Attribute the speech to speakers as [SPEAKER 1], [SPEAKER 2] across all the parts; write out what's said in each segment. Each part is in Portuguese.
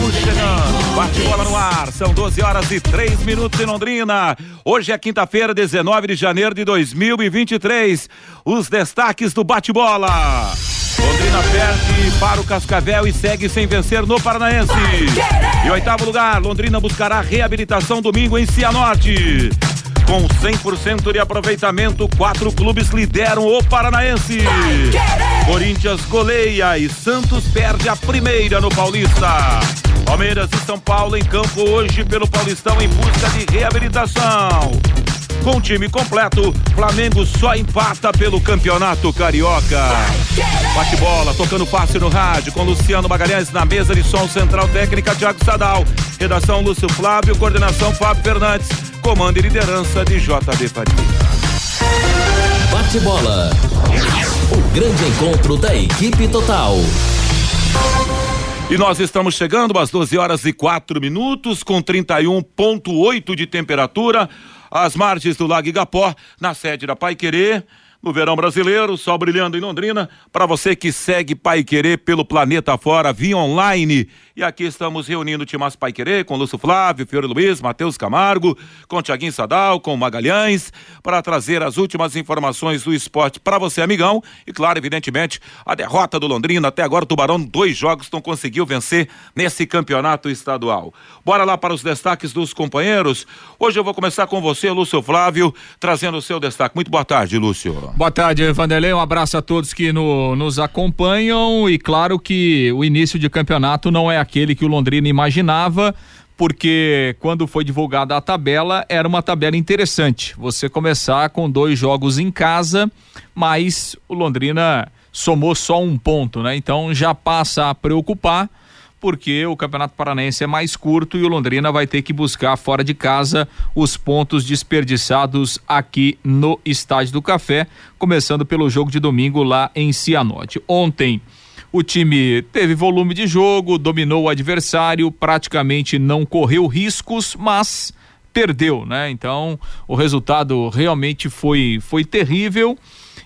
[SPEAKER 1] Estamos chegando. Bate-bola no ar. São 12 horas e 3 minutos em Londrina. Hoje é quinta-feira, 19 de janeiro de 2023. Os destaques do bate-bola. Londrina perde para o Cascavel e segue sem vencer no Paranaense. Em oitavo lugar, Londrina buscará reabilitação domingo em Cianorte. Com 100% de aproveitamento, quatro clubes lideram o Paranaense. Corinthians goleia e Santos perde a primeira no Paulista. Palmeiras e São Paulo em campo hoje pelo Paulistão em busca de reabilitação. Com o time completo, Flamengo só empata pelo Campeonato Carioca. Bate bola, tocando passe no rádio, com Luciano Magalhães na mesa de som central técnica Thiago Sadal. Redação Lúcio Flávio, coordenação Fábio Fernandes, comando e liderança de JB Faria.
[SPEAKER 2] Bate bola. O grande encontro da equipe total.
[SPEAKER 1] E nós estamos chegando às 12 horas e 4 minutos, com 31,8 de temperatura às margens do Lago Igapó, na sede da Pai Querer no verão brasileiro, sol brilhando em Londrina. Para você que segue Pai Querer pelo planeta fora, via online. E aqui estamos reunindo o Timas Pai Querer com Lúcio Flávio, Fiore Luiz, Matheus Camargo, com Tiaguinho Sadal, com Magalhães, para trazer as últimas informações do esporte para você, amigão. E claro, evidentemente, a derrota do Londrina. Até agora, o Tubarão, dois jogos, não conseguiu vencer nesse campeonato estadual. Bora lá para os destaques dos companheiros. Hoje eu vou começar com você, Lúcio Flávio, trazendo o seu destaque. Muito boa tarde, Lúcio.
[SPEAKER 3] Boa tarde, Vanderlei. Um abraço a todos que no, nos acompanham. E claro que o início de campeonato não é aquele que o Londrina imaginava, porque quando foi divulgada a tabela, era uma tabela interessante. Você começar com dois jogos em casa, mas o Londrina somou só um ponto, né? Então já passa a preocupar porque o Campeonato Paranaense é mais curto e o Londrina vai ter que buscar fora de casa os pontos desperdiçados aqui no Estádio do Café, começando pelo jogo de domingo lá em Cianorte. Ontem o time teve volume de jogo, dominou o adversário, praticamente não correu riscos, mas perdeu, né? Então, o resultado realmente foi foi terrível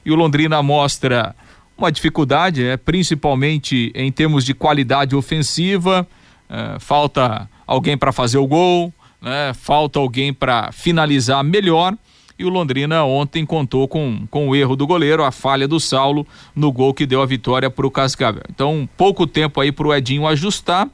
[SPEAKER 3] e o Londrina mostra uma dificuldade, é, principalmente em termos de qualidade ofensiva. É, falta alguém para fazer o gol, né? falta alguém para finalizar melhor. E o Londrina ontem contou com, com o erro do goleiro, a falha do Saulo no gol que deu a vitória para o Cascavel. Então, pouco tempo aí para o Edinho ajustar.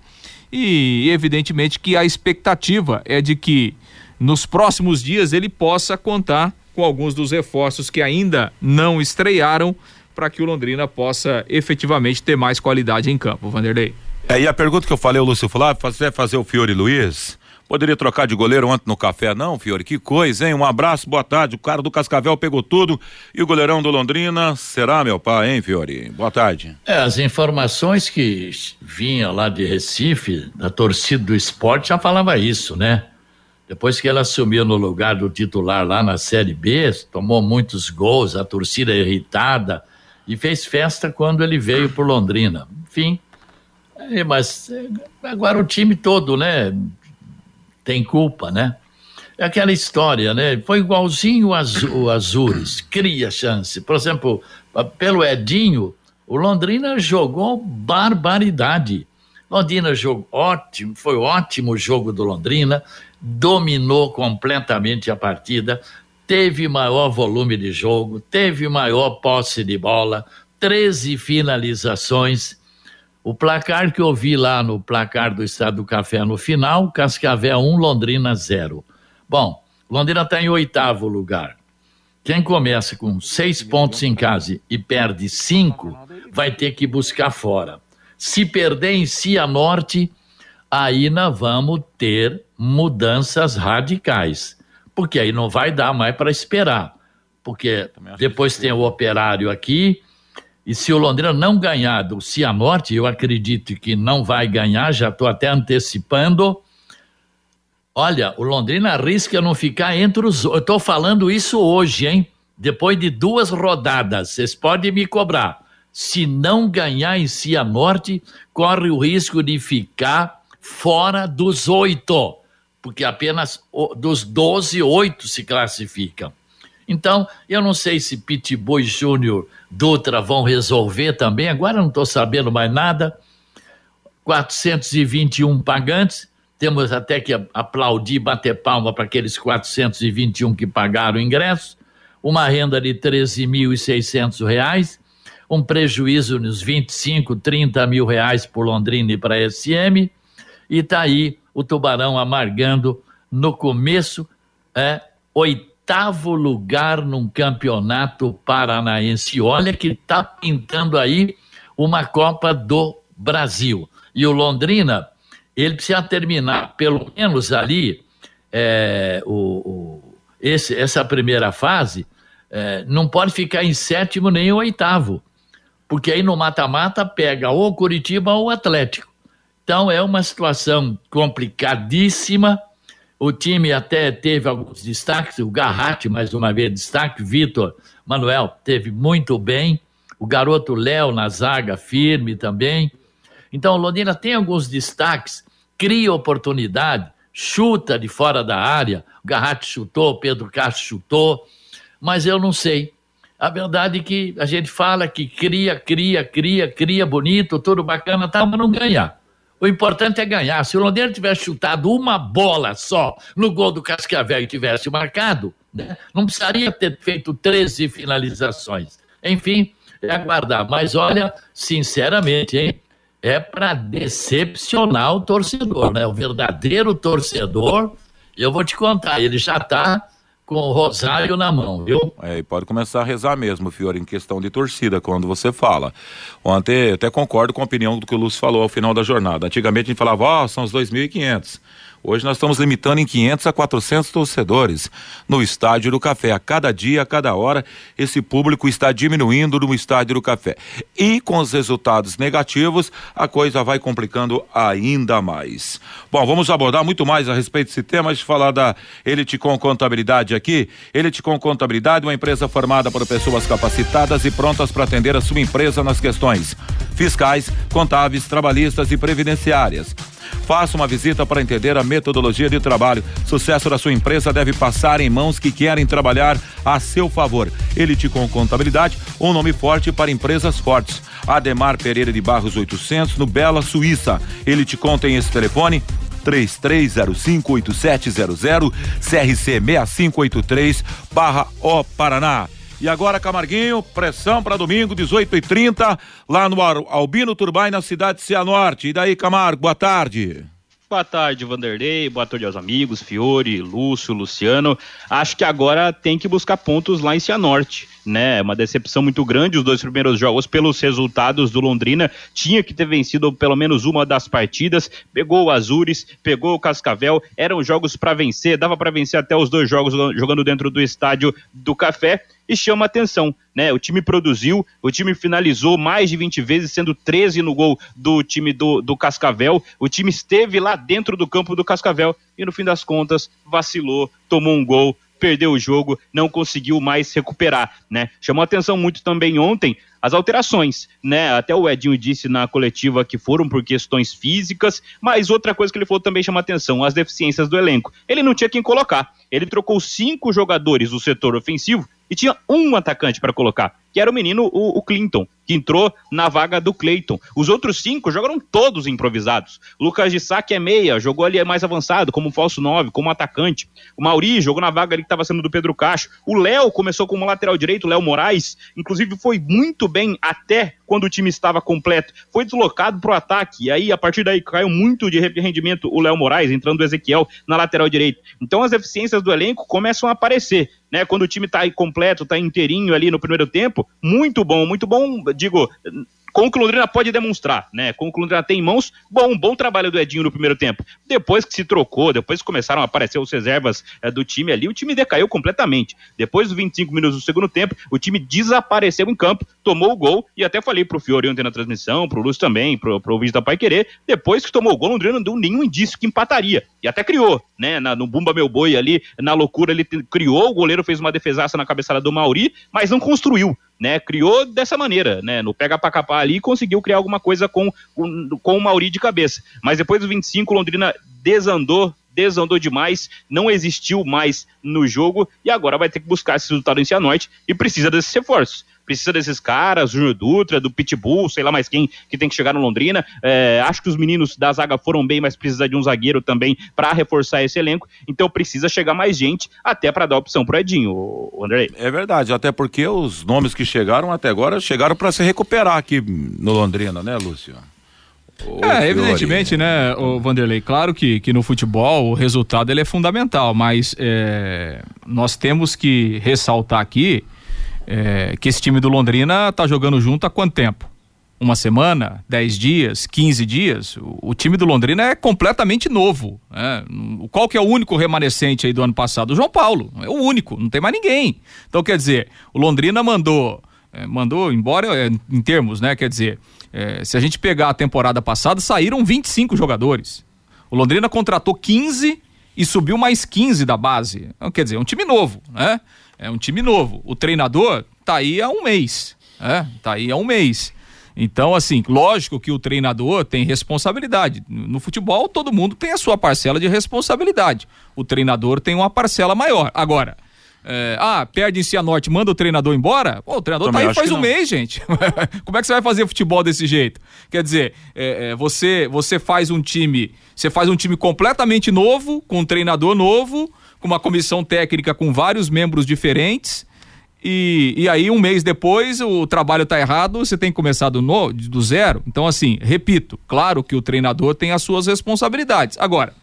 [SPEAKER 3] E evidentemente que a expectativa é de que nos próximos dias ele possa contar com alguns dos reforços que ainda não estrearam para que o Londrina possa efetivamente ter mais qualidade em campo, Vanderlei.
[SPEAKER 1] É, e a pergunta que eu falei ao Lúcio Flávio, fazer, fazer o Fiore Luiz, poderia trocar de goleiro ontem no café, não, Fiore? Que coisa, hein? Um abraço, boa tarde. O cara do Cascavel pegou tudo e o goleirão do Londrina será meu pai, hein, Fiore? Boa tarde.
[SPEAKER 4] É, as informações que vinham lá de Recife, da torcida do esporte, já falava isso, né? Depois que ele assumiu no lugar do titular lá na Série B, tomou muitos gols, a torcida irritada, e fez festa quando ele veio por Londrina. Enfim, é, mas é, agora o time todo, né, tem culpa, né? É aquela história, né? Foi igualzinho o Azures, cria chance. Por exemplo, pelo Edinho, o Londrina jogou barbaridade. Londrina jogou ótimo, foi ótimo o jogo do Londrina, dominou completamente a partida, teve maior volume de jogo, teve maior posse de bola, 13 finalizações. O placar que eu vi lá no placar do Estado do Café no final, Cascavel 1, Londrina 0. Bom, Londrina está em oitavo lugar. Quem começa com seis pontos em casa e perde cinco, vai ter que buscar fora. Se perder em Cianorte, aí nós vamos ter mudanças radicais porque aí não vai dar mais para esperar. Porque depois tem o operário aqui, e se o Londrina não ganhar do Cianorte, eu acredito que não vai ganhar, já estou até antecipando. Olha, o Londrina arrisca não ficar entre os. Eu estou falando isso hoje, hein? Depois de duas rodadas, vocês podem me cobrar. se não ganhar em Cianorte, corre o risco de ficar fora dos oito, porque apenas dos doze, oito se classificam. Então, eu não sei se Pitbull Júnior Dutra vão resolver também, agora não estou sabendo mais nada. 421 pagantes, temos até que aplaudir, bater palma para aqueles 421 que pagaram o ingresso, uma renda de 13.600 reais, um prejuízo nos 25, 30 mil reais por Londrina e para a SM, e está aí o Tubarão amargando no começo, é, oitavo lugar num campeonato paranaense. Olha que está pintando aí uma Copa do Brasil. E o Londrina, ele precisa terminar pelo menos ali é, o, o, esse, essa primeira fase, é, não pode ficar em sétimo nem em oitavo, porque aí no mata-mata pega ou Curitiba ou Atlético. Então é uma situação complicadíssima o time até teve alguns destaques, o Garratti, mais uma vez, destaque, Vitor Manuel teve muito bem, o garoto Léo na zaga, firme também. Então, Londrina tem alguns destaques, cria oportunidade, chuta de fora da área, o Garratti chutou, o Pedro Castro chutou, mas eu não sei. A verdade é que a gente fala que cria, cria, cria, cria bonito, tudo bacana, tá, mas não ganhar. O importante é ganhar. Se o Londrina tivesse chutado uma bola só no gol do Cascavel e tivesse marcado, né, não precisaria ter feito 13 finalizações. Enfim, é aguardar. Mas olha, sinceramente, hein? É para decepcionar o torcedor, né? O verdadeiro torcedor, eu vou te contar, ele já está com o rosário na mão, viu?
[SPEAKER 1] É, e pode começar a rezar mesmo, Fiore, em questão de torcida, quando você fala. Ontem, até concordo com a opinião do que o Lúcio falou ao final da jornada. Antigamente a gente falava, ó, oh, são os 2.500. Hoje nós estamos limitando em 500 a 400 torcedores no Estádio do Café. A cada dia, a cada hora, esse público está diminuindo no Estádio do Café. E com os resultados negativos, a coisa vai complicando ainda mais. Bom, vamos abordar muito mais a respeito desse tema, de falar da Elite com Contabilidade aqui. Elite com Contabilidade, uma empresa formada por pessoas capacitadas e prontas para atender a sua empresa nas questões fiscais, contábeis, trabalhistas e previdenciárias. Faça uma visita para entender a metodologia de trabalho. Sucesso da sua empresa deve passar em mãos que querem trabalhar a seu favor. Elite com Contabilidade, um nome forte para empresas fortes. Ademar Pereira de Barros 800, no Bela, Suíça. Ele te conta em esse telefone 33058700 CRC 6583 barra O Paraná. E agora, Camarguinho, pressão para domingo, 18 e 30 lá no Albino Turbay, na cidade de Cianorte. E daí, Camargo, boa tarde.
[SPEAKER 5] Boa tarde, Vanderlei. Boa tarde aos amigos, Fiore, Lúcio, Luciano. Acho que agora tem que buscar pontos lá em Cianorte né? Uma decepção muito grande os dois primeiros jogos pelos resultados do Londrina. Tinha que ter vencido pelo menos uma das partidas. Pegou o Azures, pegou o Cascavel. Eram jogos para vencer, dava para vencer até os dois jogos jogando dentro do estádio do Café. E chama atenção, né? O time produziu, o time finalizou mais de 20 vezes, sendo 13 no gol do time do, do Cascavel. O time esteve lá dentro do campo do Cascavel e no fim das contas vacilou, tomou um gol, perdeu o jogo, não conseguiu mais recuperar, né? Chamou atenção muito também ontem as alterações, né? Até o Edinho disse na coletiva que foram por questões físicas, mas outra coisa que ele falou também chama atenção, as deficiências do elenco. Ele não tinha quem colocar. Ele trocou cinco jogadores do setor ofensivo e tinha um atacante para colocar, que era o menino, o, o, Clinton, que entrou na vaga do Clayton. Os outros cinco jogaram todos improvisados. Lucas de Saque é meia, jogou ali mais avançado, como falso nove, como atacante. O Mauri jogou na vaga ali que estava sendo do Pedro Cacho. O Léo começou como lateral direito, Léo Moraes, inclusive foi muito bem até quando o time estava completo. Foi deslocado para o ataque, e aí a partir daí caiu muito de rendimento o Léo Moraes, entrando o Ezequiel na lateral direita. Então as deficiências do elenco começam a aparecer né? Quando o time tá aí completo, tá inteirinho ali no primeiro tempo, muito bom, muito bom, digo, com o que o Londrina pode demonstrar, né? Com o que o Londrina tem em mãos, bom, um bom trabalho do Edinho no primeiro tempo. Depois que se trocou, depois que começaram a aparecer os reservas é, do time ali, o time decaiu completamente. Depois dos 25 minutos do segundo tempo, o time desapareceu em campo, tomou o gol, e até falei pro Fiori ontem na transmissão, pro Lúcio também, pro, pro vídeo da Pai Querer, depois que tomou o gol, o Londrina não deu nenhum indício que empataria. E até criou, né? Na, no Bumba Meu Boi ali, na loucura, ele criou, o goleiro fez uma defesaça na cabeçada do Mauri, mas não construiu né? Criou dessa maneira, né? No pega pra capar ali e conseguiu criar alguma coisa com, com, com o Mauri de cabeça. Mas depois do 25, Londrina desandou desandou demais, não existiu mais no jogo e agora vai ter que buscar esse resultado em Cianorte e precisa desses reforços precisa desses caras, Júnior Dutra, do Pitbull, sei lá mais quem que tem que chegar no Londrina. É, acho que os meninos da zaga foram bem, mas precisa de um zagueiro também para reforçar esse elenco. Então precisa chegar mais gente até para dar opção pro Edinho, o André.
[SPEAKER 1] É verdade, até porque os nomes que chegaram até agora chegaram para se recuperar aqui no Londrina, né, Lúcio?
[SPEAKER 3] é, evidentemente, né, o Vanderlei, claro que, que no futebol o resultado ele é fundamental, mas é, nós temos que ressaltar aqui é, que esse time do Londrina tá jogando junto há quanto tempo? Uma semana, dez dias, quinze dias? O, o time do Londrina é completamente novo. Né? Qual que é o único remanescente aí do ano passado? O João Paulo. É o único, não tem mais ninguém. Então, quer dizer, o Londrina mandou, é, mandou embora é, em termos, né? Quer dizer, é, se a gente pegar a temporada passada, saíram 25 jogadores. O Londrina contratou 15 e subiu mais 15 da base. Então, quer dizer, é um time novo, né? É um time novo. O treinador tá aí há um mês. É, tá aí há um mês. Então, assim, lógico que o treinador tem responsabilidade. No futebol, todo mundo tem a sua parcela de responsabilidade. O treinador tem uma parcela maior. Agora, é, ah, perde em Cianorte, manda o treinador embora? Pô, o treinador Também tá aí faz um mês, gente. Como é que você vai fazer futebol desse jeito? Quer dizer, é, é, você, você faz um time, você faz um time completamente novo, com um treinador novo, com uma comissão técnica com vários membros diferentes. E, e aí, um mês depois, o trabalho está errado, você tem que começar do, no, do zero. Então, assim, repito, claro que o treinador tem as suas responsabilidades. Agora,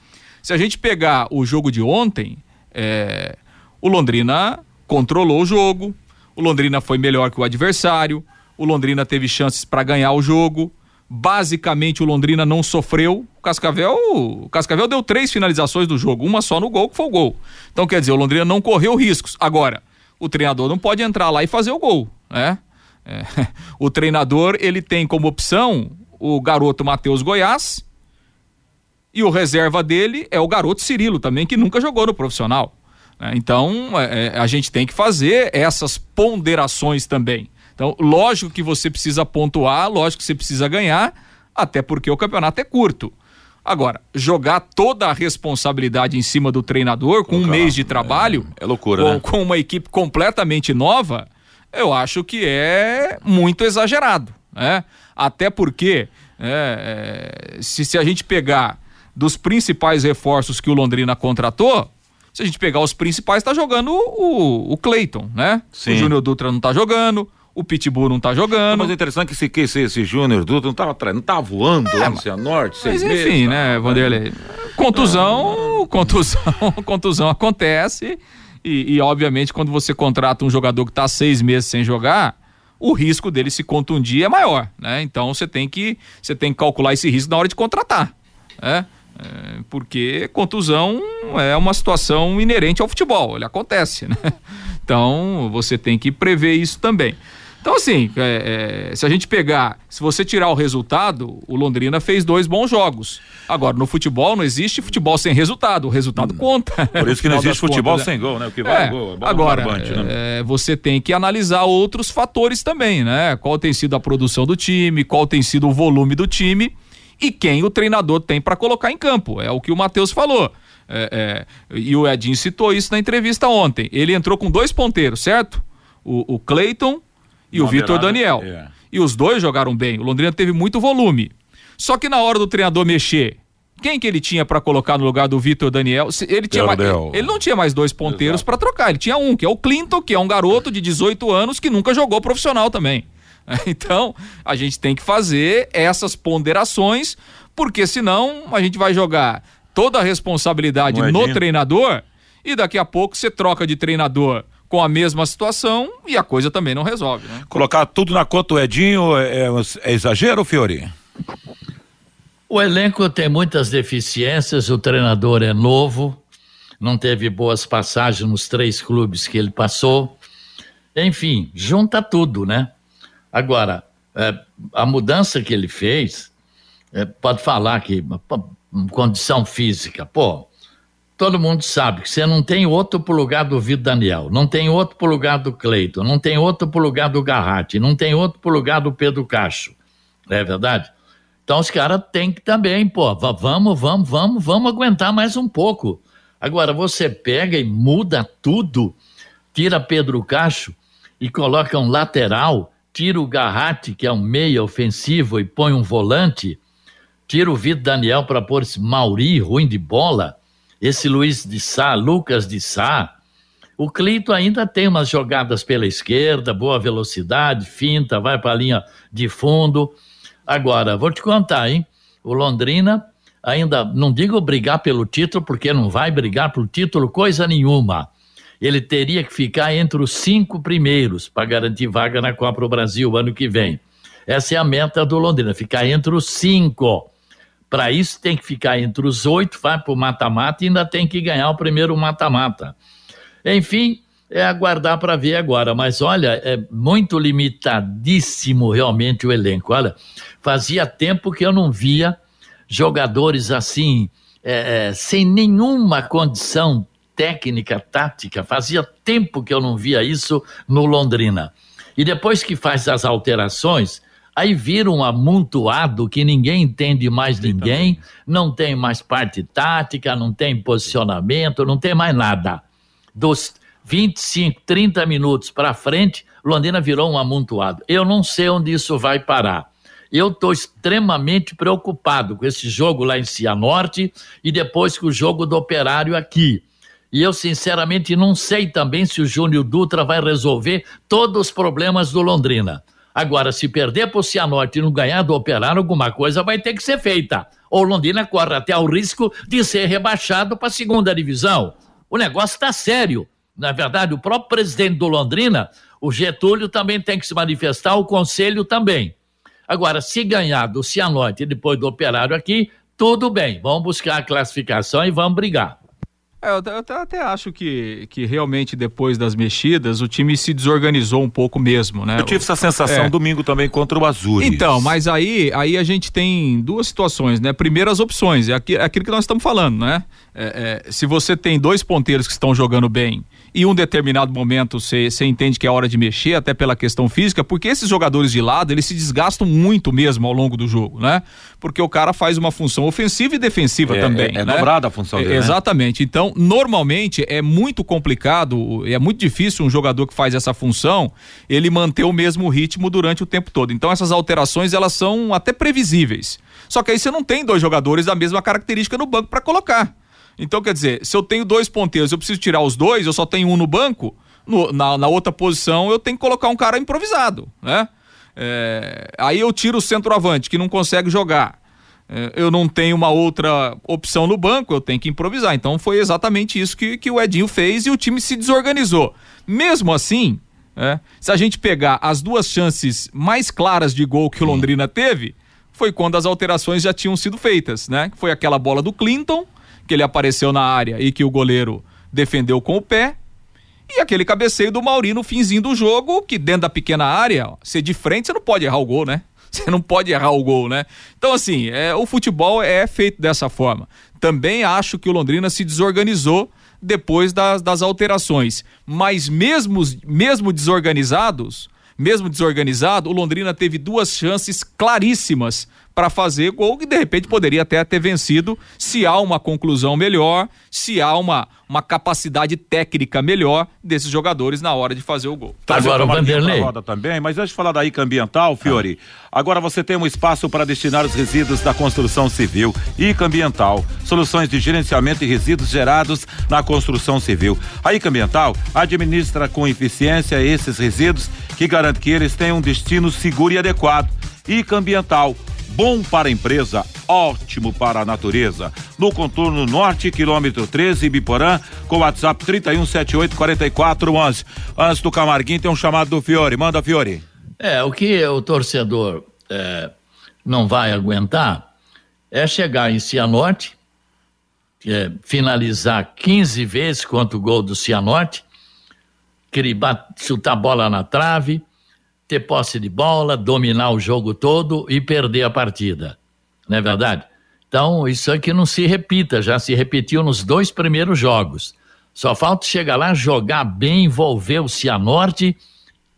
[SPEAKER 3] se a gente pegar o jogo de ontem, é, o Londrina controlou o jogo, o Londrina foi melhor que o adversário, o Londrina teve chances para ganhar o jogo. Basicamente, o Londrina não sofreu. O Cascavel, o Cascavel deu três finalizações do jogo, uma só no gol, que foi o gol. Então, quer dizer, o Londrina não correu riscos. Agora, o treinador não pode entrar lá e fazer o gol, né? É. O treinador, ele tem como opção o garoto Matheus Goiás e o reserva dele é o garoto Cirilo também, que nunca jogou no profissional. Né? Então, é, é, a gente tem que fazer essas ponderações também. Então, lógico que você precisa pontuar, lógico que você precisa ganhar, até porque o campeonato é curto. Agora, jogar toda a responsabilidade em cima do treinador com um mês de trabalho,
[SPEAKER 1] é, é loucura,
[SPEAKER 3] com,
[SPEAKER 1] né?
[SPEAKER 3] com uma equipe completamente nova, eu acho que é muito exagerado, né? Até porque, é, se, se a gente pegar dos principais reforços que o Londrina contratou, se a gente pegar os principais, tá jogando o, o Cleiton, né? Sim. O Júnior Dutra não tá jogando, o Pitbull não tá jogando.
[SPEAKER 1] Mas é interessante que esse, que esse, esse Júnior Dutra não tava, não tava voando é, lá no Cianorte,
[SPEAKER 3] seis mas, enfim, meses, né, Vanderlei? Contusão, contusão, contusão acontece e, e, obviamente quando você contrata um jogador que tá seis meses sem jogar, o risco dele se contundir é maior, né? Então você tem que você tem que calcular esse risco na hora de contratar, né? É, porque contusão é uma situação inerente ao futebol, ele acontece, né? Então você tem que prever isso também. Então, assim, é, é, se a gente pegar, se você tirar o resultado, o Londrina fez dois bons jogos. Agora, no futebol não existe futebol sem resultado, o resultado hum. conta.
[SPEAKER 1] Por isso que não existe futebol contas, sem gol, né? O que vai é, gol.
[SPEAKER 3] É agora, barbante, né? É, você tem que analisar outros fatores também, né? Qual tem sido a produção do time, qual tem sido o volume do time e quem o treinador tem para colocar em campo. É o que o Matheus falou. É, é, e o Edinho citou isso na entrevista ontem. Ele entrou com dois ponteiros, certo? O, o Cleiton e o Vitor Daniel. É. E os dois jogaram bem. O Londrina teve muito volume. Só que na hora do treinador mexer, quem que ele tinha para colocar no lugar do Vitor Daniel? Ele tinha mais, ele não tinha mais dois ponteiros para trocar, ele tinha um, que é o Clinton, que é um garoto de 18 anos que nunca jogou profissional também. Então, a gente tem que fazer essas ponderações, porque senão a gente vai jogar toda a responsabilidade Moedinho. no treinador e daqui a pouco você troca de treinador com a mesma situação e a coisa também não resolve. Né?
[SPEAKER 1] Colocar tudo na conta do Edinho é, é, é exagero, Fiori?
[SPEAKER 4] O elenco tem muitas deficiências, o treinador é novo, não teve boas passagens nos três clubes que ele passou. Enfim, junta tudo, né? Agora, é, a mudança que ele fez, é, pode falar que condição física, pô, todo mundo sabe que você não tem outro pro lugar do Vitor Daniel, não tem outro pro lugar do Cleiton, não tem outro pro lugar do Garratti, não tem outro pro lugar do Pedro Cacho. Não é verdade? Então os caras têm que também, pô, vamos, vamos, vamos, vamos aguentar mais um pouco. Agora você pega e muda tudo, tira Pedro Cacho e coloca um lateral, tira o Garratti, que é um meia ofensivo, e põe um volante, tira o Vitor Daniel para pôr esse Mauri, ruim de bola esse Luiz de Sá, Lucas de Sá. O Clito ainda tem umas jogadas pela esquerda, boa velocidade, finta, vai para a linha de fundo. Agora, vou te contar, hein? O Londrina ainda, não digo brigar pelo título, porque não vai brigar pelo título coisa nenhuma. Ele teria que ficar entre os cinco primeiros para garantir vaga na Copa do Brasil ano que vem. Essa é a meta do Londrina, ficar entre os cinco. Para isso tem que ficar entre os oito, vai para o mata-mata e ainda tem que ganhar o primeiro mata-mata. Enfim, é aguardar para ver agora. Mas olha, é muito limitadíssimo realmente o elenco. Olha, fazia tempo que eu não via jogadores assim, é, é, sem nenhuma condição técnica, tática. Fazia tempo que eu não via isso no Londrina. E depois que faz as alterações, Aí vira um amontoado que ninguém entende mais ninguém, não tem mais parte tática, não tem posicionamento, não tem mais nada. Dos 25, 30 minutos para frente, Londrina virou um amontoado. Eu não sei onde isso vai parar. Eu estou extremamente preocupado com esse jogo lá em Cianorte e depois com o jogo do Operário aqui. E eu, sinceramente, não sei também se o Júnior Dutra vai resolver todos os problemas do Londrina. Agora, se perder para o Cianorte e não ganhar do Operário, alguma coisa vai ter que ser feita. Ou Londrina corre até o risco de ser rebaixado para a segunda divisão. O negócio está sério. Na verdade, o próprio presidente do Londrina, o Getúlio, também tem que se manifestar, o conselho também. Agora, se ganhar do Cianorte e depois do Operário aqui, tudo bem. Vamos buscar a classificação e vamos brigar.
[SPEAKER 3] É, eu, eu, até acho que, que realmente depois das mexidas o time se desorganizou um pouco mesmo, né?
[SPEAKER 1] Eu tive essa sensação é. domingo também contra o Azul.
[SPEAKER 3] Então, mas aí, aí a gente tem duas situações, né? Primeiro as opções, é aquilo, é aquilo que nós estamos falando, né? É, é, se você tem dois ponteiros que estão jogando bem e um determinado momento você entende que é hora de mexer, até pela questão física, porque esses jogadores de lado, eles se desgastam muito mesmo ao longo do jogo, né? Porque o cara faz uma função ofensiva e defensiva
[SPEAKER 1] é,
[SPEAKER 3] também.
[SPEAKER 1] É, é
[SPEAKER 3] né?
[SPEAKER 1] dobrada a função dele.
[SPEAKER 3] É, exatamente. Né? Então, normalmente é muito complicado, é muito difícil um jogador que faz essa função, ele manter o mesmo ritmo durante o tempo todo. Então, essas alterações, elas são até previsíveis. Só que aí você não tem dois jogadores da mesma característica no banco para colocar. Então, quer dizer, se eu tenho dois ponteiros, eu preciso tirar os dois, eu só tenho um no banco, no, na, na, outra posição eu tenho que colocar um cara improvisado, né? É, aí eu tiro o centroavante que não consegue jogar. É, eu não tenho uma outra opção no banco, eu tenho que improvisar. Então foi exatamente isso que, que o Edinho fez e o time se desorganizou. Mesmo assim, é, se a gente pegar as duas chances mais claras de gol que o Londrina teve, foi quando as alterações já tinham sido feitas, né? Foi aquela bola do Clinton que ele apareceu na área e que o goleiro defendeu com o pé. E aquele cabeceio do Mauri no finzinho do jogo, que dentro da pequena área, ser de frente, você não pode errar o gol, né? Você não pode errar o gol, né? Então, assim, é, o futebol é feito dessa forma. Também acho que o Londrina se desorganizou depois das, das alterações. Mas mesmo, mesmo desorganizados, mesmo desorganizado, o Londrina teve duas chances claríssimas para fazer gol que de repente poderia até ter vencido se há uma conclusão melhor, se há uma, uma capacidade técnica melhor desses jogadores na hora de fazer o gol.
[SPEAKER 1] Agora o Vanderlei. Roda também, mas antes de falar da ICA ambiental, Fiore, ah. agora você tem um espaço para destinar os resíduos da construção civil. ICA ambiental, soluções de gerenciamento de resíduos gerados na construção civil. A ICA ambiental administra com eficiência esses resíduos que garante que eles tenham um destino seguro e adequado. ICA ambiental bom para a empresa, ótimo para a natureza. No contorno norte, quilômetro 13, Biporã, com WhatsApp 31784411. Antes do Camarguinho tem um chamado do Fiore. Manda, Fiore.
[SPEAKER 4] É, o que o torcedor é, não vai aguentar é chegar em Cianorte, é, finalizar 15 vezes contra o gol do Cianorte, chutar a bola na trave, ter posse de bola, dominar o jogo todo e perder a partida. Não é verdade? Então, isso aqui não se repita, já se repetiu nos dois primeiros jogos. Só falta chegar lá, jogar bem, envolver o Cianorte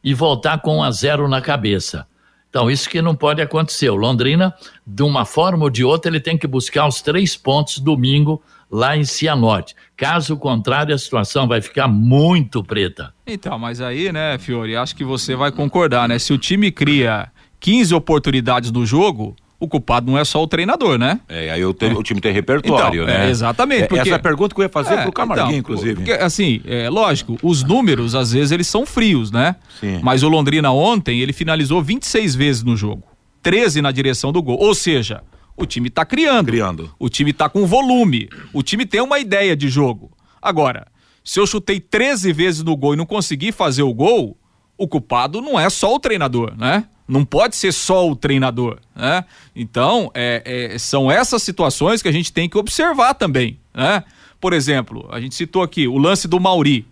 [SPEAKER 4] e voltar com um a zero na cabeça. Então, isso que não pode acontecer. O Londrina, de uma forma ou de outra, ele tem que buscar os três pontos domingo lá em Cianorte. Caso contrário, a situação vai ficar muito preta.
[SPEAKER 3] Então, mas aí, né, Fiore, acho que você vai concordar, né? Se o time cria 15 oportunidades no jogo, o culpado não é só o treinador, né?
[SPEAKER 1] É, aí o, te, é. o time tem repertório,
[SPEAKER 3] então,
[SPEAKER 1] né?
[SPEAKER 3] É, exatamente.
[SPEAKER 1] É, porque... Essa pergunta que eu ia fazer é, pro Camarguinho, então, inclusive.
[SPEAKER 3] Porque, assim, é, lógico, os números, às vezes, eles são frios, né? Sim. Mas o Londrina ontem, ele finalizou 26 vezes no jogo. 13 na direção do gol. Ou seja, o time tá criando.
[SPEAKER 1] Criando.
[SPEAKER 3] O time tá com volume. O time tem uma ideia de jogo. Agora, se eu chutei 13 vezes no gol e não consegui fazer o gol, o culpado não é só o treinador, né? Não pode ser só o treinador, né? Então, é, é, são essas situações que a gente tem que observar também, né? Por exemplo, a gente citou aqui o lance do Mauri.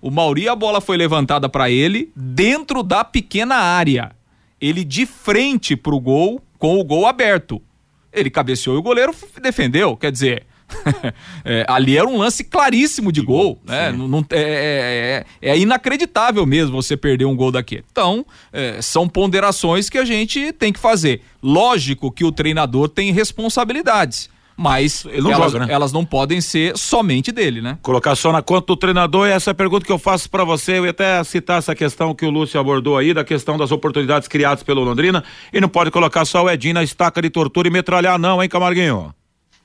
[SPEAKER 3] O Mauri, a bola foi levantada para ele dentro da pequena área. Ele de frente para o gol, com o gol aberto. Ele cabeceou e o goleiro defendeu. Quer dizer, é, ali era um lance claríssimo de, gol, né? Não, não é, é, é, é, inacreditável mesmo você perder um gol daquele. Então, é, são ponderações que a gente tem que fazer. Lógico que o treinador tem responsabilidades mas elas, joga, né? elas não podem ser somente dele, né?
[SPEAKER 1] Colocar só na conta do treinador, e essa é a pergunta que eu faço para você, eu ia até citar essa questão que o Lúcio abordou aí, da questão das oportunidades criadas pelo Londrina, e não pode colocar só o Edinho na estaca de tortura e metralhar não, hein, Camarguinho?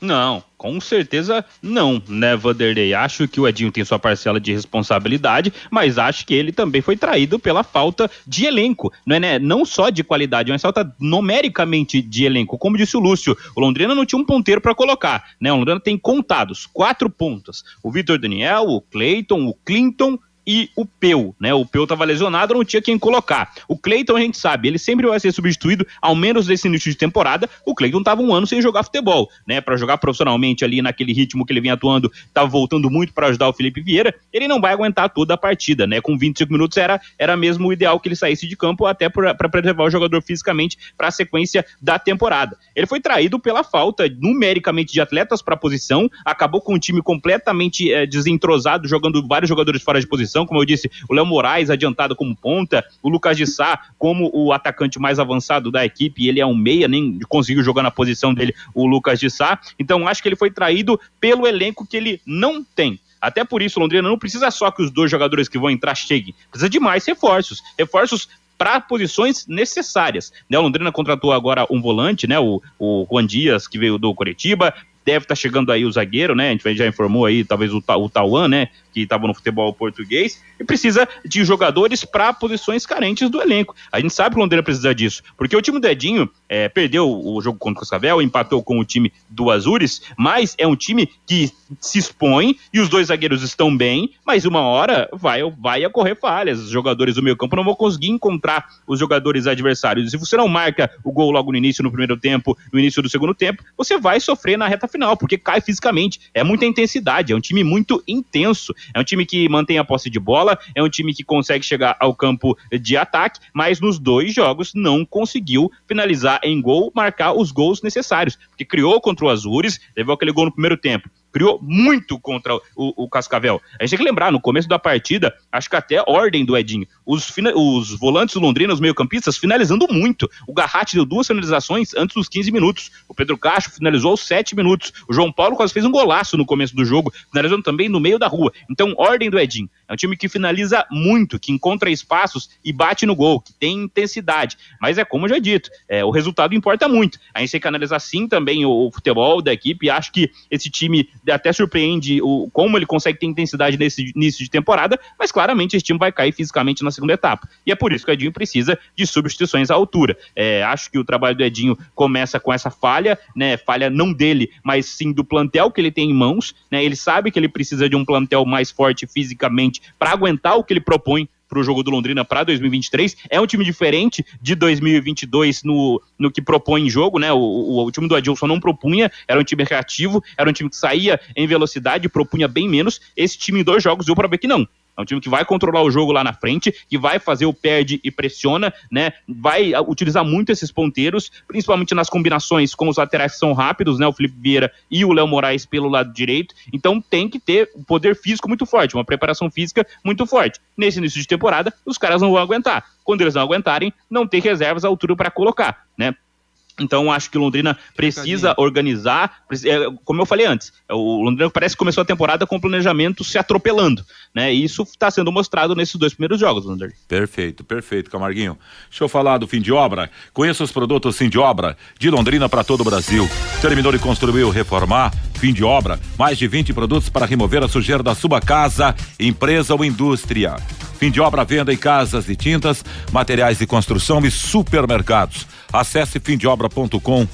[SPEAKER 5] Não, com certeza não, né, Vanderlei? Acho que o Edinho tem sua parcela de responsabilidade, mas acho que ele também foi traído pela falta de elenco, não é né? Não só de qualidade, mas falta numericamente de elenco. Como disse o Lúcio, o Londrina não tinha um ponteiro para colocar, né? O Londrina tem contados quatro pontas: o Vitor Daniel, o Cleiton, o Clinton e o Peu, né? O Peu estava lesionado, não tinha quem colocar. O Cleiton, a gente sabe, ele sempre vai ser substituído, ao menos nesse início de temporada. O Cleiton estava um ano sem jogar futebol, né? Para jogar profissionalmente ali naquele ritmo que ele vinha atuando, estava voltando muito para ajudar o Felipe Vieira. Ele não vai aguentar toda a partida, né? Com 25 minutos era, era mesmo o ideal que ele saísse de campo, até para preservar o jogador fisicamente para a sequência da temporada. Ele foi traído pela falta numericamente de atletas para a posição, acabou com o time completamente é, desentrosado, jogando vários jogadores fora de posição posição, como eu disse, o Léo Moraes adiantado como ponta, o Lucas de Sá como o atacante mais avançado da equipe, ele é um meia, nem conseguiu jogar na posição dele o Lucas de Sá. Então acho que ele foi traído pelo elenco que ele não tem. Até por isso, Londrina não precisa só que os dois jogadores que vão entrar cheguem. Precisa de mais reforços. Reforços para posições necessárias. Né, o Londrina contratou agora um volante, né? O, o Juan Dias, que veio do Curitiba. Deve estar tá chegando aí o zagueiro, né? A gente já informou aí, talvez o, o Tauan, né? que estava no futebol português, e precisa de jogadores para posições carentes do elenco. A gente sabe que o Londrina precisa disso, porque o time do Edinho é, perdeu o jogo contra o Cascavel, empatou com o time do Azures, mas é um time que se expõe e os dois zagueiros estão bem, mas uma hora vai, vai ocorrer falhas. Os jogadores do meio campo não vão conseguir encontrar os jogadores adversários. Se você não marca o gol logo no início, no primeiro tempo, no início do segundo tempo, você vai sofrer na reta final, porque cai fisicamente. É muita intensidade, é um time muito intenso. É um time que mantém a posse de bola, é um time que consegue chegar ao campo de ataque, mas nos dois jogos não conseguiu finalizar em gol, marcar os gols necessários, porque criou contra o Azures, levou aquele gol no primeiro tempo criou muito contra o, o, Cascavel. A gente tem que lembrar, no começo da partida, acho que até ordem do Edinho, os, os volantes do Londrina, os meio-campistas, finalizando muito. O Garratti deu duas finalizações antes dos 15 minutos. O Pedro Castro finalizou aos 7 minutos. O João Paulo quase fez um golaço no começo do jogo, finalizando também no meio da rua. Então, ordem do Edinho. É um time que finaliza muito, que encontra espaços e bate no gol, que tem intensidade. Mas é como eu já dito, é, o resultado importa muito. A gente tem que analisar sim também o, o futebol da equipe. Acho que esse time até surpreende o, como ele consegue ter intensidade nesse início de temporada, mas claramente esse time vai cair fisicamente na segunda etapa. E é por isso que o Edinho precisa de substituições à altura. É, acho que o trabalho do Edinho começa com essa falha, né? Falha não dele, mas sim do plantel que ele tem em mãos. Né? Ele sabe que ele precisa de um plantel mais forte fisicamente para aguentar o que ele propõe para o jogo do Londrina para 2023. É um time diferente de 2022 no, no que propõe em jogo, né? O, o, o, time do Adilson não propunha, era um time reativo, era um time que saía em velocidade, propunha bem menos. Esse time em dois jogos deu para ver que não É um time que vai controlar o jogo lá na frente, que vai fazer o perde e pressiona, né? Vai utilizar muito esses ponteiros, principalmente nas combinações com os laterais que são rápidos, né? O Felipe Vieira e o Léo Moraes pelo lado direito. Então tem que ter um poder físico muito forte, uma preparação física muito forte. Nesse início de temporada, os caras não vão aguentar. Quando eles não aguentarem, não tem reservas à altura para colocar, né? Então, acho que o Londrina precisa organizar. É, como eu falei antes, é, o Londrina parece que começou a temporada com o planejamento se atropelando. Né? E isso está sendo mostrado nesses dois primeiros jogos, Londrina.
[SPEAKER 1] Perfeito, perfeito, Camarguinho. Deixa eu falar do fim de obra. Conheça os produtos fim de obra de Londrina para todo o Brasil. Terminou de construir ou reformar? Fim de obra. Mais de 20 produtos para remover a sujeira da sua casa, empresa ou indústria. Fim de obra, venda em casas de tintas, materiais de construção e supermercados. Acesse fimdeobra.com.br.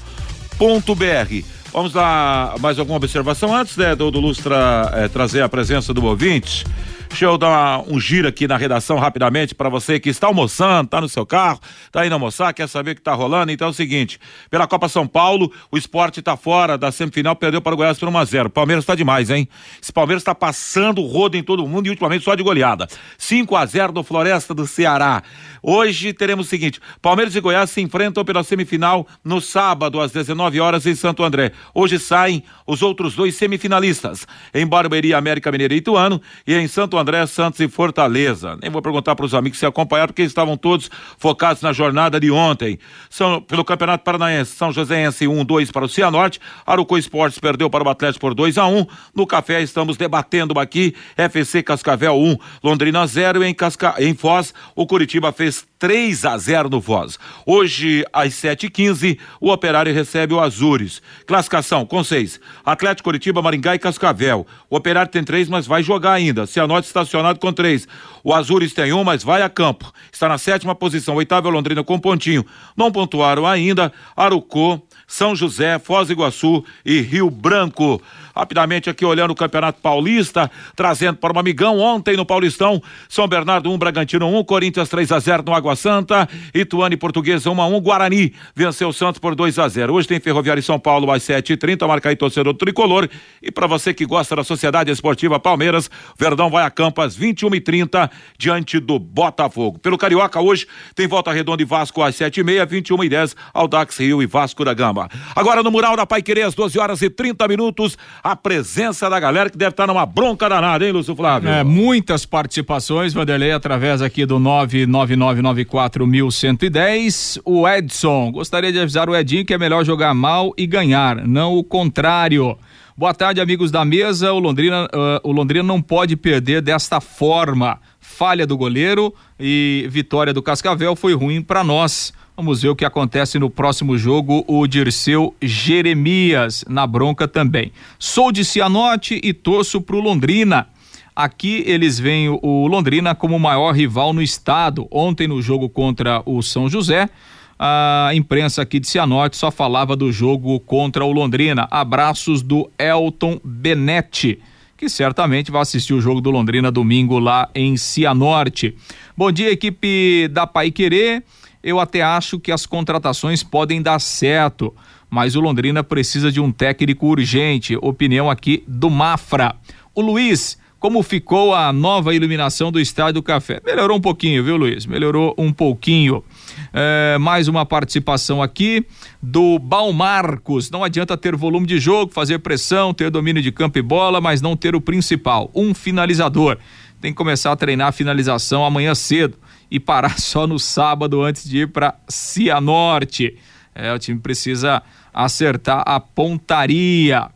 [SPEAKER 1] Vamos lá, mais alguma observação antes né, do, do Lustra eh, trazer a presença do ouvinte? Deixa eu dar um giro aqui na redação rapidamente para você que está almoçando, está no seu carro, está indo almoçar, quer saber o que está rolando. Então é o seguinte: pela Copa São Paulo, o esporte está fora da semifinal, perdeu para o Goiás por 1 a 0 Palmeiras está demais, hein? Esse Palmeiras está passando rodo em todo mundo e ultimamente só de goleada. 5 a 0 do Floresta do Ceará. Hoje teremos o seguinte: Palmeiras e Goiás se enfrentam pela semifinal no sábado, às 19 horas, em Santo André. Hoje saem os outros dois semifinalistas, em Barberia, América Mineira e Ituano, e em Santo André, Santos e Fortaleza. Nem vou perguntar para os amigos se acompanharam, porque estavam todos focados na jornada de ontem. São, pelo Campeonato Paranaense, São Joséense 1, 2 para o Cianorte, Aruco Esportes perdeu para o Atlético por 2 a 1 No café estamos debatendo aqui, FC Cascavel 1, Londrina 0 em, Casca... em Foz, o Curitiba fez fez 3 a 0 no Foz. Hoje, às 7h15, o Operário recebe o Azures. Classificação com seis. Atlético Curitiba, Maringá e Cascavel. O Operário tem três, mas vai jogar ainda. Cianorte estacionado com três. O Azures tem um, mas vai a campo. Está na sétima posição. Oitavo é Londrina com pontinho. Não pontuaram ainda. Arucô, São José, Foz do Iguaçu e Rio Branco. Rapidamente aqui olhando o Campeonato Paulista, trazendo para um amigão ontem no Paulistão, São Bernardo 1, Bragantino 1, Corinthians 3 a 0 no Água Santa, Ituane Portuguesa 1 a 1, Guarani venceu o Santos por 2 a 0. Hoje tem Ferroviário em São Paulo às 7h30, marca aí torcedor tricolor. E para você que gosta da Sociedade Esportiva Palmeiras, Verdão vai a campo às 21h30 diante do Botafogo. Pelo Carioca hoje tem Volta Redonda e Vasco às 7h30, 21h10, Aldax Rio e Vasco da Gama. Agora no mural da Pai Querer às 12 horas e 30 minutos, a presença da galera que deve estar numa bronca danada, hein, Lúcio Flávio?
[SPEAKER 3] É, muitas participações, Vanderlei, através aqui do 99994110. O Edson, gostaria de avisar o Edinho que é melhor jogar mal e ganhar, não o contrário. Boa tarde, amigos da mesa. O Londrina, uh, o Londrina não pode perder desta forma. Falha do goleiro e vitória do Cascavel foi ruim para nós. Vamos ver o que acontece no próximo jogo. O Dirceu Jeremias na bronca também. Sou de Cianorte e torço pro Londrina. Aqui eles veem o Londrina como o maior rival no estado. Ontem no jogo contra o São José, a imprensa aqui de Cianorte só falava do jogo contra o Londrina. Abraços do Elton Benetti, que certamente vai assistir o jogo do Londrina domingo lá em Cianorte. Bom dia, equipe da Pai Querer eu até acho que as contratações podem dar certo, mas o Londrina precisa de um técnico urgente. Opinião aqui do Mafra. O Luiz, como ficou a nova iluminação do Estádio do Café? Melhorou um pouquinho, viu, Luiz? Melhorou um pouquinho. É, mais uma participação aqui do Balmarcos. Não adianta ter volume de jogo, fazer pressão, ter domínio de campo e bola, mas não ter o principal, um finalizador. Tem que começar a treinar a finalização amanhã cedo e parar só no sábado antes de ir para Cianorte. É, o time precisa acertar a pontaria.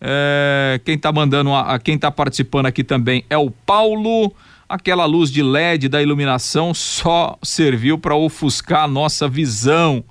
[SPEAKER 3] É, quem está mandando, a, quem está participando aqui também é o Paulo. Aquela luz de LED da iluminação só serviu para ofuscar a nossa visão.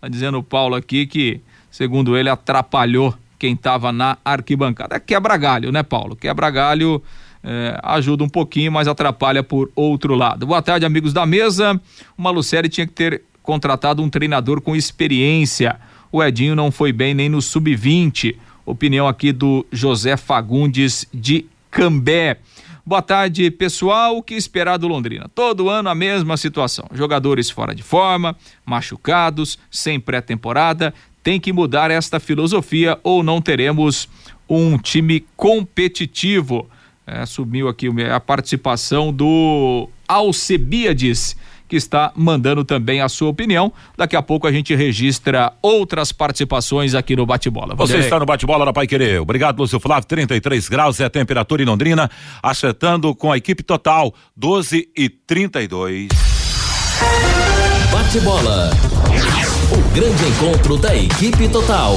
[SPEAKER 3] Tá dizendo o Paulo aqui que, segundo ele, atrapalhou quem estava na arquibancada. É quebra galho, né, Paulo? Quebra galho é, ajuda um pouquinho, mas atrapalha por outro lado. Boa tarde, amigos da mesa. O Malucelli tinha que ter contratado um treinador com experiência. O Edinho não foi bem nem no sub-20. Opinião aqui do José Fagundes de Cambé. Boa tarde, pessoal. O que esperar do Londrina? Todo ano a mesma situação. Jogadores fora de forma, machucados, sem pré-temporada. Tem que mudar esta filosofia ou não teremos um time competitivo É, sumiu aqui a participação do Alcebiades que está mandando também a sua opinião. Daqui a pouco a gente registra outras participações aqui no Bate-Bola.
[SPEAKER 1] Você está no Bate-Bola da Pai Querer. Obrigado, Lúcio Flávio. 33 graus é a temperatura em Londrina, acertando com a equipe total 12 e 32.
[SPEAKER 2] Bate-Bola. O grande encontro da equipe total.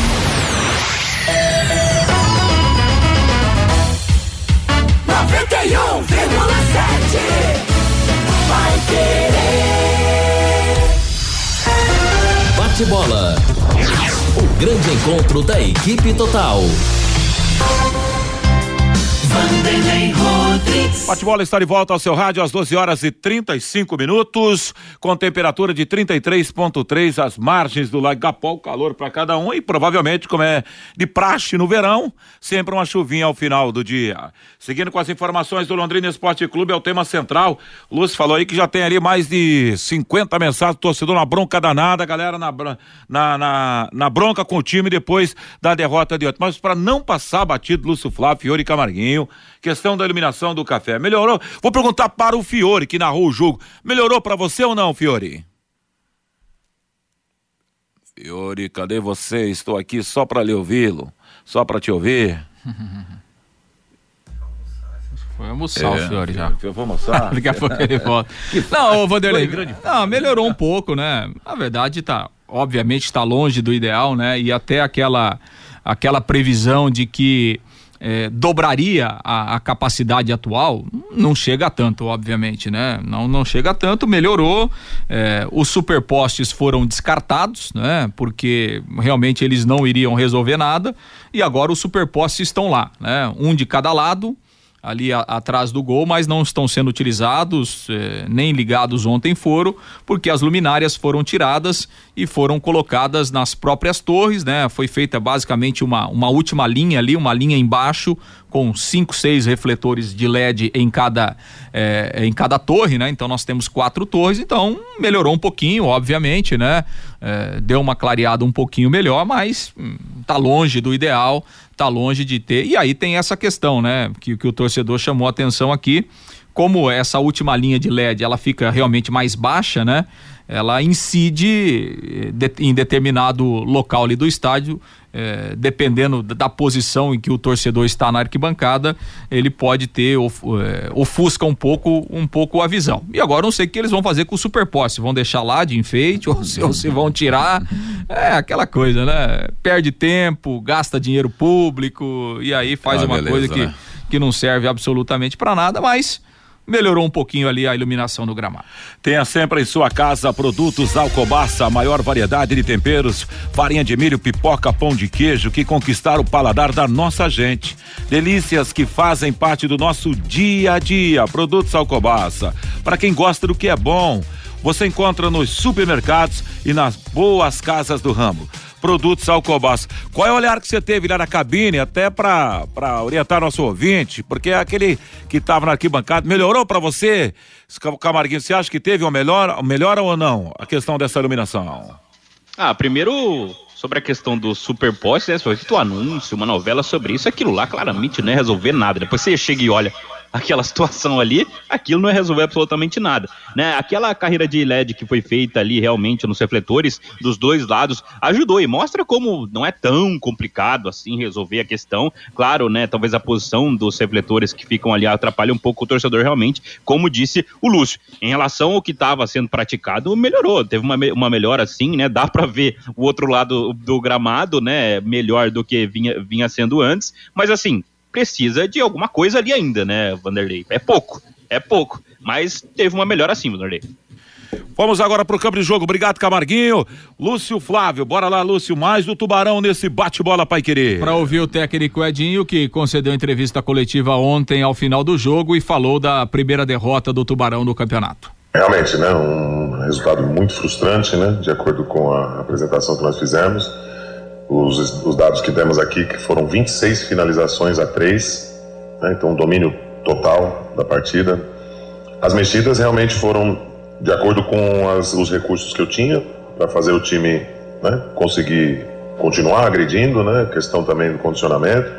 [SPEAKER 6] Noventa e um vírgula sete. Vai querer.
[SPEAKER 2] Bate-bola. O grande encontro da equipe total.
[SPEAKER 6] Rodrigues.
[SPEAKER 1] Bate-bola está de volta ao seu rádio às 12 horas e 35 minutos, com temperatura de 33,3 às margens do Lago Gapó, calor para cada um e provavelmente, como é de praxe no verão, sempre uma chuvinha ao final do dia. Seguindo com as informações do Londrina Esporte Clube, é o tema central. O Lúcio falou aí que já tem ali mais de 50 mensagens do torcedor na bronca danada, galera na, na, na, na bronca com o time depois da derrota de ontem. Mas para não passar batido, Lúcio Flávio, Fiore e Camarguinho, questão da eliminação do café. Melhorou? Vou perguntar para o Fiore, que narrou o jogo. Melhorou para você ou não, Fiore? Fiore, cadê você? Estou aqui só para lhe ouvi-lo, só para te ouvir.
[SPEAKER 3] Foi almoçar
[SPEAKER 1] É,
[SPEAKER 3] o Fiore já.
[SPEAKER 1] Eu vou almoçar.
[SPEAKER 3] Daqui a pouco ele volta. Não, ô Vanderlei. Não, melhorou um pouco, né? Na verdade, tá. Obviamente está longe do ideal, né? E até aquela, aquela previsão de que eh, dobraria a, a capacidade atual, não chega a tanto, obviamente, né? Não, não chega a tanto, melhorou. eh, os superpostes foram descartados, né? Porque realmente eles não iriam resolver nada. E agora os superpostes estão lá, né? Um de cada lado ali a- atrás do gol, mas não estão sendo utilizados, eh, nem ligados ontem foram, porque as luminárias foram tiradas e foram colocadas nas próprias torres, né? Foi feita basicamente uma, uma última linha ali, uma linha embaixo, com cinco, seis refletores de LED em cada, eh, em cada torre, né? Então nós temos quatro torres, então melhorou um pouquinho, obviamente, né? Eh, deu uma clareada um pouquinho melhor, mas hum, tá longe do ideal, tá longe de ter. E aí tem essa questão, né? Que, que o torcedor chamou a atenção aqui. Como essa última linha de LED ela fica realmente mais baixa, né? Ela incide eh, em determinado local ali do estádio, eh, dependendo da posição em que o torcedor está na arquibancada, ele pode ter eh, ofusca um pouco um pouco a visão. E agora não sei o que eles vão fazer com o superposte, vão deixar lá de enfeite ou se, ou se vão tirar. É aquela coisa, né? Perde tempo, gasta dinheiro público e aí faz
[SPEAKER 1] Ah,
[SPEAKER 3] uma
[SPEAKER 1] beleza,
[SPEAKER 3] coisa que
[SPEAKER 1] né?
[SPEAKER 3] que não serve absolutamente para nada, mas melhorou um pouquinho ali a iluminação no gramado.
[SPEAKER 1] Tenha sempre em sua casa produtos Alcobaça, a maior variedade de temperos, farinha de milho, pipoca, pão de queijo que conquistaram o paladar da nossa gente. Delícias que fazem parte do nosso dia a dia. Produtos Alcobaça. Para quem gosta do que é bom, você encontra nos supermercados e nas boas casas do ramo produtos Alcobaça. Qual é o olhar que você teve lá na cabine, até para orientar nosso ouvinte? Porque é aquele que estava na arquibancada, melhorou para você? Camarguinho, você acha que teve uma melhor, melhora ou não a questão dessa iluminação?
[SPEAKER 5] Ah, primeiro sobre a questão do superposte, né? Foi feito um anúncio, uma novela sobre isso, aquilo lá claramente não é resolver nada. Depois você chega e olha, aquela situação ali, aquilo não é resolver absolutamente nada, né? Aquela carreira de LED que foi feita ali realmente nos refletores dos dois lados ajudou e mostra como não é tão complicado assim resolver a questão. Claro, né? Talvez a posição dos refletores que ficam ali atrapalhe um pouco o torcedor realmente, como disse o Lúcio. Em relação ao que estava sendo praticado, melhorou, teve uma, uma melhora sim, né? Dá para ver o outro lado do gramado, né? Melhor do que vinha, vinha sendo antes, mas assim, precisa de alguma coisa ali ainda, né, Vanderlei? É pouco, é pouco, mas teve uma melhora assim, Vanderlei.
[SPEAKER 1] Vamos agora para o campo de jogo. Obrigado, Camarguinho. Lúcio Flávio, bora lá, Lúcio. Mais do Tubarão nesse bate-bola Pai Querer.
[SPEAKER 3] Para ouvir o técnico Edinho, que concedeu entrevista coletiva ontem ao final do jogo e falou da primeira derrota do Tubarão no campeonato.
[SPEAKER 7] Realmente, né? Um resultado muito frustrante, né? De acordo com a apresentação que nós fizemos os, os dados que temos aqui, que foram 26 finalizações a 3, né, então domínio total da partida. As mexidas realmente foram de acordo com as, os recursos que eu tinha para fazer o time né, conseguir continuar agredindo, né, questão também do condicionamento.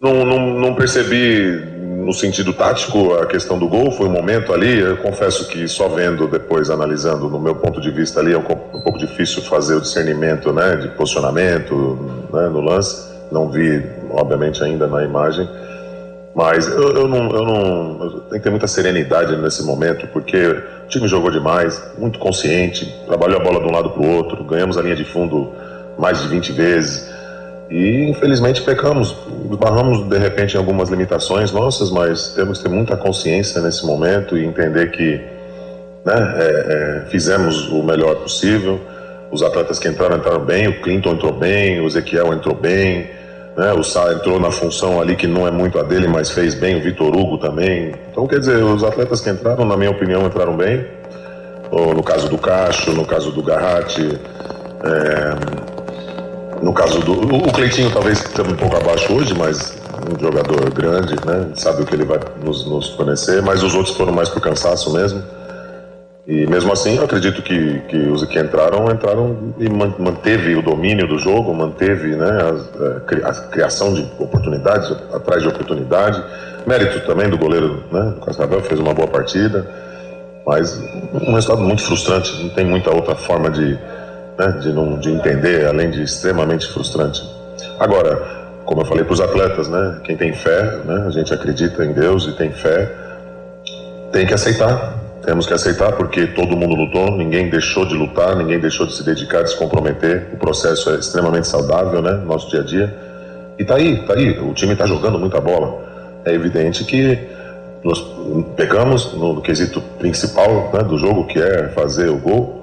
[SPEAKER 7] Não, não, não percebi no sentido tático, a questão do gol foi um momento ali. Eu confesso que só vendo depois, analisando, no meu ponto de vista ali, é um, um pouco difícil fazer o discernimento né, de posicionamento né, no lance. Não vi, obviamente, ainda na imagem. Mas eu, eu, não, eu não. Tenho que ter muita serenidade nesse momento, porque o time jogou demais, muito consciente, trabalhou a bola de um lado para o outro, ganhamos a linha de fundo mais de 20 vezes. E infelizmente pecamos, barramos de repente em algumas limitações nossas, mas temos que ter muita consciência nesse momento e entender que né, é, é, fizemos o melhor possível. Os atletas que entraram entraram bem, o Clinton entrou bem, o Ezequiel entrou bem, né, o Sá entrou na função ali que não é muito a dele, mas fez bem, o Vitor Hugo também. Então, quer dizer, os atletas que entraram, na minha opinião, entraram bem. No caso do Cacho, no caso do Garratti. É, no caso do. O Cleitinho talvez esteja um pouco abaixo hoje, mas um jogador grande, né? Sabe o que ele vai nos, nos fornecer, mas os outros foram mais por cansaço mesmo. E mesmo assim, eu acredito que, que os que entraram, entraram e manteve o domínio do jogo, manteve né, a, a criação de oportunidades, atrás de oportunidade. Mérito também do goleiro, né? O Cascavel fez uma boa partida, mas um resultado muito frustrante, não tem muita outra forma de, né, de, não, de entender, além de extremamente frustrante. Agora, como eu falei para os atletas, né, quem tem fé, né, a gente acredita em Deus e tem fé, tem que aceitar. Temos que aceitar porque todo mundo lutou, ninguém deixou de lutar, ninguém deixou de se dedicar, de se comprometer. O processo é extremamente saudável, né, no nosso dia a dia. E tá aí, tá aí. O time está jogando muita bola. É evidente que nós pegamos no quesito principal né, do jogo, que é fazer o gol,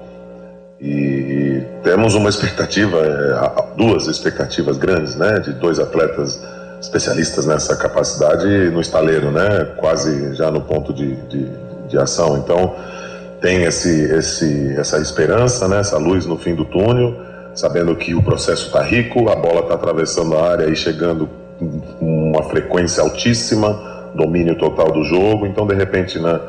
[SPEAKER 7] e temos uma expectativa, é, duas expectativas grandes, né, de dois atletas especialistas nessa capacidade no estaleiro, né, quase já no ponto de, de, de ação. Então tem esse, esse, essa esperança, né, essa luz no fim do túnel, sabendo que o processo está rico, a bola está atravessando a área e chegando com uma frequência altíssima, domínio total do jogo. Então de repente, né,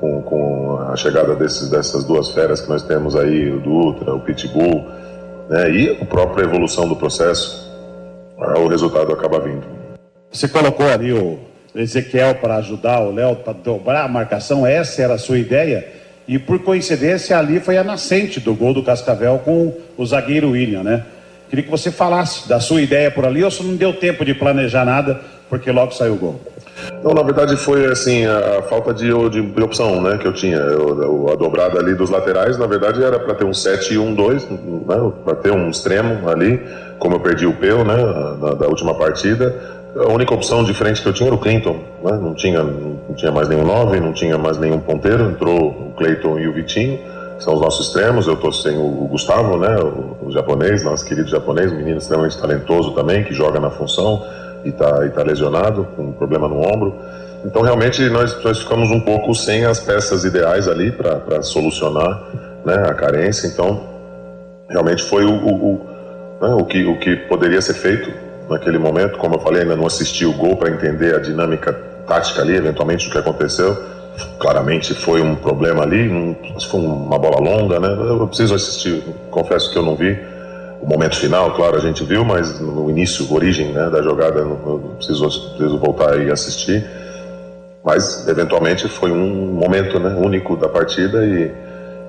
[SPEAKER 7] com, com a chegada desses, dessas duas feras que nós temos aí, o Dutra, o Pitbull, né, e a própria evolução do processo, o resultado acaba vindo.
[SPEAKER 8] Você colocou ali o Ezequiel para ajudar o Léo para dobrar a marcação, essa era a sua ideia, e por coincidência ali foi a nascente do gol do Cascavel com o zagueiro William, né? Queria que você falasse da sua ideia por ali, ou se não deu tempo de planejar nada, porque logo saiu o gol.
[SPEAKER 7] Não, na verdade foi assim, a, falta de, de, de, opção né, que eu tinha. Eu, a dobrada ali dos laterais, na verdade, era para ter um 7 e um 2, né, para ter um extremo ali, como eu perdi o Peu né, na, da última partida. A única opção de frente que eu tinha era o Clinton, né? não, tinha, não tinha mais nenhum 9, não tinha mais nenhum ponteiro, entrou o Cleiton e o Vitinho, são os nossos extremos, eu estou sem o Gustavo, né? O, o, japonês, nosso querido japonês, um menino extremamente talentoso também, que joga na função e está tá lesionado, com um problema no ombro. Então, realmente, nós, nós ficamos um pouco sem as peças ideais ali para solucionar né, a carência. Então, realmente foi o, o, o, né, o, que, o que poderia ser feito naquele momento. Como eu falei, ainda não assisti o gol para entender a dinâmica tática ali, eventualmente, do que aconteceu. Claramente foi um problema ali, um, foi uma bola longa, né? Eu preciso assistir, confesso que eu não vi o momento final, claro, a gente viu, mas no início, origem né, da jogada, eu preciso, preciso voltar e assistir. Mas, eventualmente, foi um momento né, único da partida e,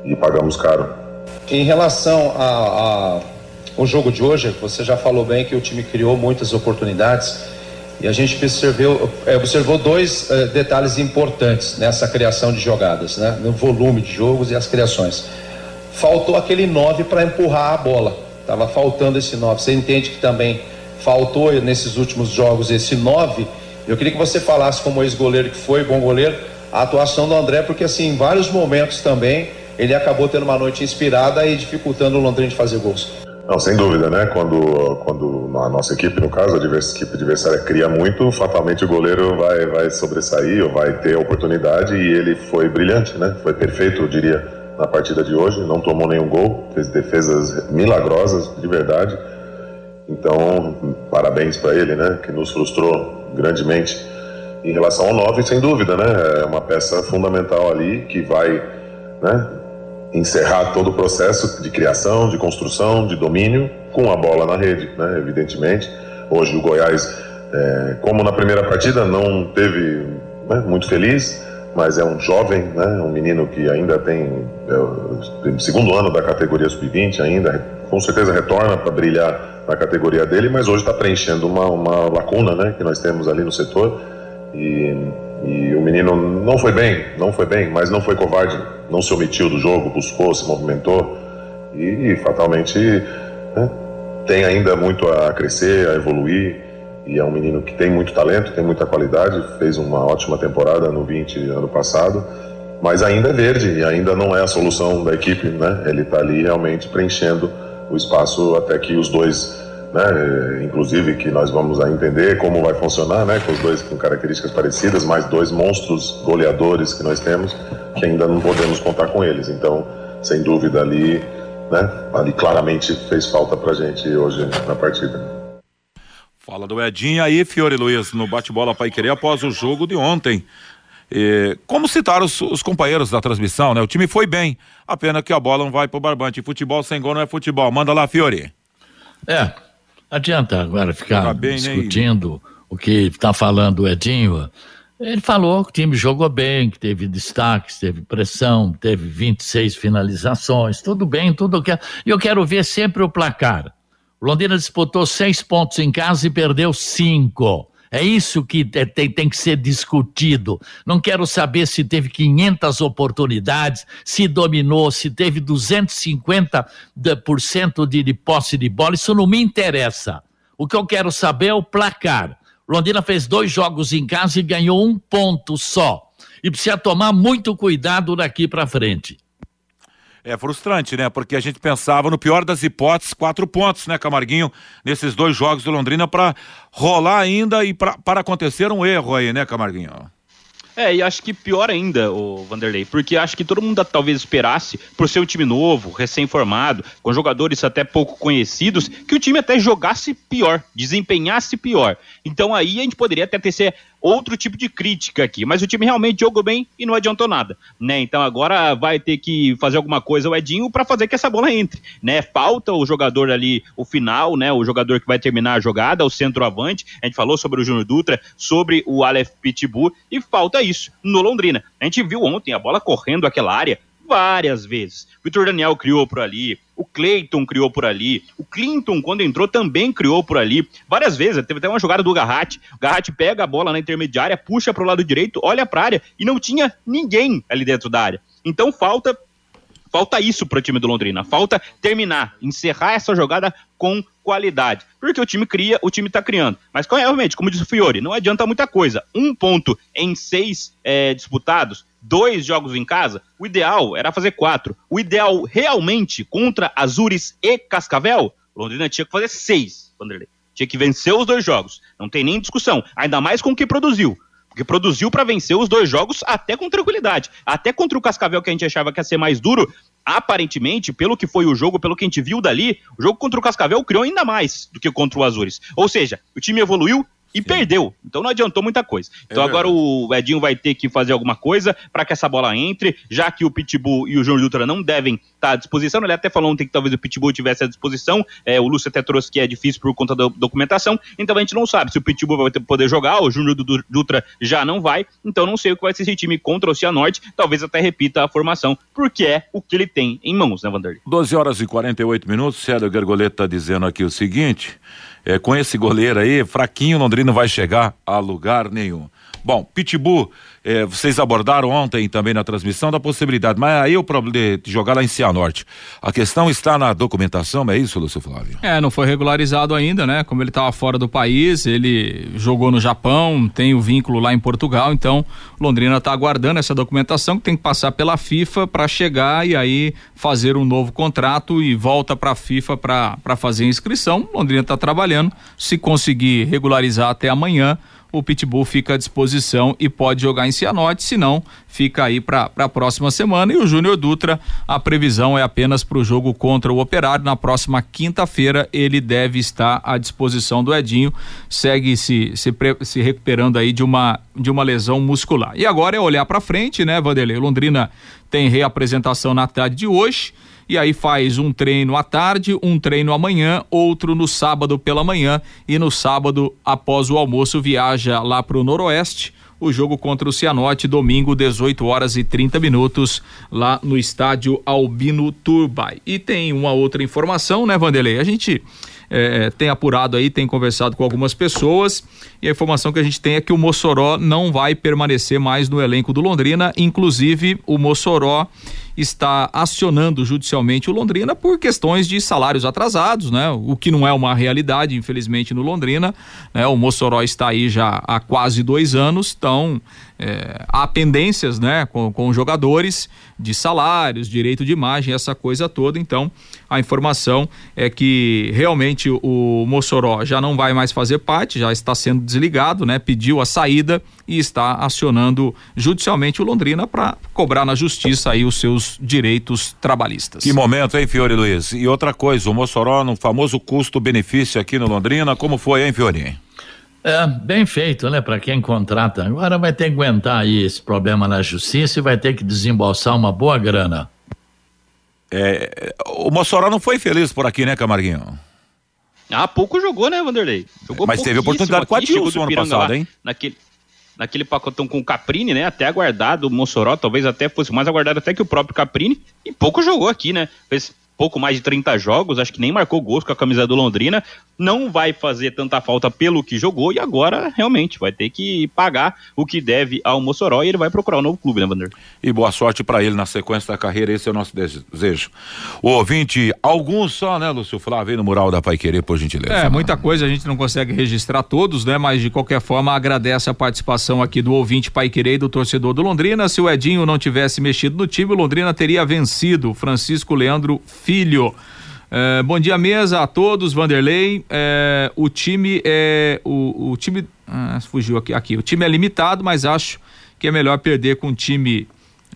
[SPEAKER 7] e pagamos caro.
[SPEAKER 9] Em relação ao jogo de hoje, você já falou bem que o time criou muitas oportunidades e a gente observou, é, observou dois uh, detalhes importantes nessa criação de jogadas, né? no volume de jogos e as criações. Faltou aquele 9 para empurrar a bola, estava faltando esse 9. Você entende que também faltou nesses últimos jogos esse 9? Eu queria que você falasse, como ex-goleiro que foi, bom goleiro, a atuação do André, porque assim, em vários momentos também ele acabou tendo uma noite inspirada e dificultando o Londrina de fazer gols.
[SPEAKER 7] Não, sem dúvida, né? Quando, quando a nossa equipe, no caso, a equipe adversária cria muito, fatalmente o goleiro vai, vai sobressair ou vai ter a oportunidade e ele foi brilhante, né? Foi perfeito, eu diria, na partida de hoje. Não tomou nenhum gol, fez defesas milagrosas, de verdade. Então, parabéns para ele, né? Que nos frustrou grandemente. Em relação ao 9, sem dúvida, né? É uma peça fundamental ali que vai, né? encerrar todo o processo de criação, de construção, de domínio com a bola na rede, né? evidentemente. Hoje o Goiás, é, como na primeira partida, não teve né, muito feliz, mas é um jovem, né, um menino que ainda tem, é, tem segundo ano da categoria sub-20 ainda, com certeza retorna para brilhar na categoria dele, mas hoje está preenchendo uma, uma lacuna né, que nós temos ali no setor e e o menino não foi bem, não foi bem, mas não foi covarde, não se omitiu do jogo, buscou, se movimentou e, fatalmente né, tem ainda muito a crescer, a evoluir. E é um menino que tem muito talento, tem muita qualidade, fez uma ótima temporada no 20 ano passado, mas ainda é verde e ainda não é a solução da equipe, né? Ele está ali realmente preenchendo o espaço até que os dois né? Inclusive que nós vamos entender como vai funcionar, né? Com os dois com características parecidas, mais dois monstros goleadores que nós temos, que ainda não podemos contar com eles. Então, sem dúvida ali, né? Ali claramente fez falta pra gente hoje na partida.
[SPEAKER 1] Fala do Edinho aí, Fiore Luiz, no bate-bola Pai Querer após o jogo de ontem. E, como citaram os, os, companheiros da transmissão, né? O time foi bem. A pena que a bola não vai pro barbante. Futebol sem gol não é futebol. Manda lá, Fiore.
[SPEAKER 4] É, Adianta agora ficar bem, discutindo né? o que está falando o Edinho. Ele falou que o time jogou bem, que teve destaques, teve pressão, teve 26 finalizações, tudo bem, tudo que. E eu quero ver sempre o placar. O Londrina disputou seis pontos em casa e perdeu cinco. É isso que tem, tem que ser discutido. Não quero saber se teve 500 oportunidades, se dominou, se teve 250% de, de posse de bola. Isso não me interessa. O que eu quero saber é o placar. Londrina fez dois jogos em casa e ganhou um ponto só. E precisa tomar muito cuidado daqui para frente.
[SPEAKER 1] É frustrante, né? Porque a gente pensava, no pior das hipóteses, quatro pontos, né, Camarguinho, nesses dois jogos do Londrina para rolar ainda e para acontecer um erro aí, né, Camarguinho?
[SPEAKER 5] É, e acho que pior ainda, o Vanderlei, porque acho que todo mundo talvez esperasse, por ser um time novo, recém-formado, com jogadores até pouco conhecidos, que o time até jogasse pior, desempenhasse pior. Então aí a gente poderia até ter ser outro tipo de crítica aqui, mas o time realmente jogou bem e não adiantou nada, né? Então agora vai ter que fazer alguma coisa o Edinho para fazer que essa bola entre, né? Falta o jogador ali, o final, né? O jogador que vai terminar a jogada, o centroavante. A gente falou sobre o Júnior Dutra, sobre o Aleph Pitbull e falta isso no Londrina. A gente viu ontem a bola correndo aquela área várias vezes. Vitor Daniel criou por ali, o Cleiton criou por ali, o Clinton, quando entrou, também criou por ali. Várias vezes, teve até uma jogada do Garratti. O Garratti pega a bola na intermediária, puxa para o lado direito, olha para a área e não tinha ninguém ali dentro da área. Então falta Falta isso para o time do Londrina. Falta terminar, encerrar essa jogada com qualidade. Porque o time cria, o time está criando. Mas realmente, como disse o Fiore, não adianta muita coisa. Um ponto em seis é, disputados, dois jogos em casa, o ideal era fazer quatro. O ideal realmente contra Azures e Cascavel, Londrina tinha que fazer seis, Vanderlei. Tinha que vencer os dois jogos. Não tem nem discussão. Ainda mais com o que produziu. Porque produziu para vencer os dois jogos até com tranquilidade. Até contra o Cascavel, que a gente achava que ia ser mais duro, aparentemente, pelo que foi o jogo, pelo que a gente viu dali, o jogo contra o Cascavel criou ainda mais do que contra o Azures. Ou seja, o time evoluiu e Sim. perdeu. Então não adiantou muita coisa. Então é agora o Edinho vai ter que fazer alguma coisa para que essa bola entre, já que o Pitbull e o João Dutra não devem estar tá à disposição. Ele até falou ontem que talvez o Pitbull tivesse à disposição. É, o Lúcio até trouxe que é difícil por conta da documentação. Então a gente não sabe se o Pitbull vai poder jogar, o Júnior Dutra já não vai. Então não sei o que vai ser esse time contra o Cianorte. Talvez até repita a formação, porque é o que ele tem em mãos, né, Vanderlei?
[SPEAKER 1] 12 horas e 48 minutos. Célio Gergoleta está dizendo aqui o seguinte é, com esse goleiro aí, fraquinho, Londrina não vai chegar a lugar nenhum. Bom, Pitbull, é, vocês abordaram ontem também na transmissão da possibilidade, mas aí o problema de jogar lá em Cianorte. A questão está na documentação, é isso, Lúcio Flávio?
[SPEAKER 3] É, não foi regularizado ainda, né? Como ele estava fora do país, ele jogou no Japão, tem o vínculo lá em Portugal, então Londrina está aguardando essa documentação que tem que passar pela FIFA para chegar e aí fazer um novo contrato e volta para a FIFA para fazer a inscrição. Londrina está trabalhando, se conseguir regularizar até amanhã o Pitbull fica à disposição e pode jogar em Cianorte, se não, fica aí para a próxima semana. E o Júnior Dutra, a previsão é apenas para o jogo contra o Operário. Na próxima quinta-feira, ele deve estar à disposição do Edinho. Segue se, se, se recuperando aí de uma, de uma lesão muscular. E agora é olhar para frente, né, Vanderlei? Londrina tem reapresentação na tarde de hoje e aí faz um treino à tarde, um treino amanhã, outro no sábado pela manhã e no sábado após o almoço viaja lá para o Noroeste. O jogo contra o Cianorte, domingo, 18 horas e 30 minutos, lá no estádio Albino Turbay. E tem uma outra informação, né, Vanderlei? A gente é, tem apurado aí, tem conversado com algumas pessoas e a informação que a gente tem é que o Mossoró não vai permanecer mais no elenco do Londrina, inclusive o Mossoró está acionando judicialmente o Londrina por questões de salários atrasados, né? O que não é uma realidade, infelizmente, no Londrina. Né? O Mossoró está aí já há quase dois anos, então é, há pendências, né, com, com jogadores de salários, direito de imagem, essa coisa toda. Então, a informação é que realmente o Mossoró já não vai mais fazer parte, já está sendo desligado, né? Pediu a saída e está acionando judicialmente o Londrina para cobrar na justiça aí os seus direitos trabalhistas.
[SPEAKER 1] Que momento, hein, Fiore Luiz? E outra coisa, o Mossoró no famoso custo-benefício aqui no Londrina, como foi, hein, Fiore?
[SPEAKER 4] É, bem feito, né? Para quem contrata. Agora vai ter que aguentar aí esse problema na justiça e vai ter que desembolsar uma boa grana.
[SPEAKER 1] É, o Mossoró não foi feliz por aqui, né, Camarguinho?
[SPEAKER 5] Ah, pouco jogou, né, Vanderlei? Jogou
[SPEAKER 1] Mas teve oportunidade com a Dilson ano passado, lá, hein?
[SPEAKER 5] Naquele, naquele pacotão com o Caprini, né? Até aguardado o Mossoró, talvez até fosse mais aguardado até que o próprio Caprini. E pouco jogou aqui, né? Fez pouco mais de 30 jogos, acho que nem marcou gols com a camisa do Londrina, não vai fazer tanta falta pelo que jogou e agora realmente vai ter que pagar o que deve ao Mossoró e ele vai procurar um novo clube, né, Vander?
[SPEAKER 1] E boa sorte para ele na sequência da carreira, esse é o nosso desejo. O ouvinte, alguns só, né, Lúcio Flávio, aí no mural da Pai Querer, por gentileza.
[SPEAKER 3] É, muita coisa a gente não consegue registrar todos, né, mas de qualquer forma agradece a participação aqui do ouvinte Pai Querer e do torcedor do Londrina. Se o Edinho não tivesse mexido no time, o Londrina teria vencido. Francisco Leandro Filho Filho. É, bom dia mesa a todos, Vanderlei. É, o time é o, o time ah, fugiu aqui, aqui. O time é limitado, mas acho que é melhor perder com um time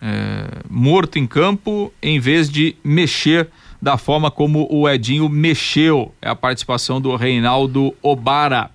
[SPEAKER 3] é, morto em campo em vez de mexer da forma como o Edinho mexeu. É a participação do Reinaldo Obara.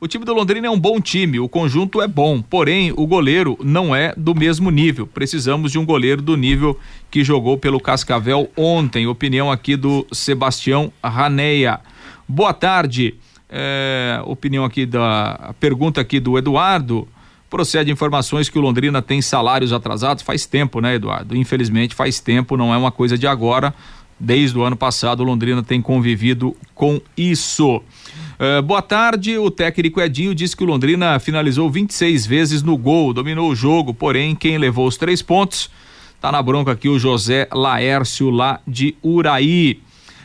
[SPEAKER 3] O time do Londrina é um bom time, o conjunto é bom, porém o goleiro não é do mesmo nível. Precisamos de um goleiro do nível que jogou pelo Cascavel ontem. Opinião aqui do Sebastião Raneia. Boa tarde. É, opinião aqui da pergunta aqui do Eduardo. Procede informações que o Londrina tem salários atrasados faz tempo, né, Eduardo? Infelizmente faz tempo, não é uma coisa de agora. Desde o ano passado, o Londrina tem convivido com isso. Uh, boa tarde, o técnico Edinho disse que o Londrina finalizou 26 vezes no gol, dominou o jogo, porém quem levou os três pontos Tá na bronca aqui o José Laércio lá de Uraí.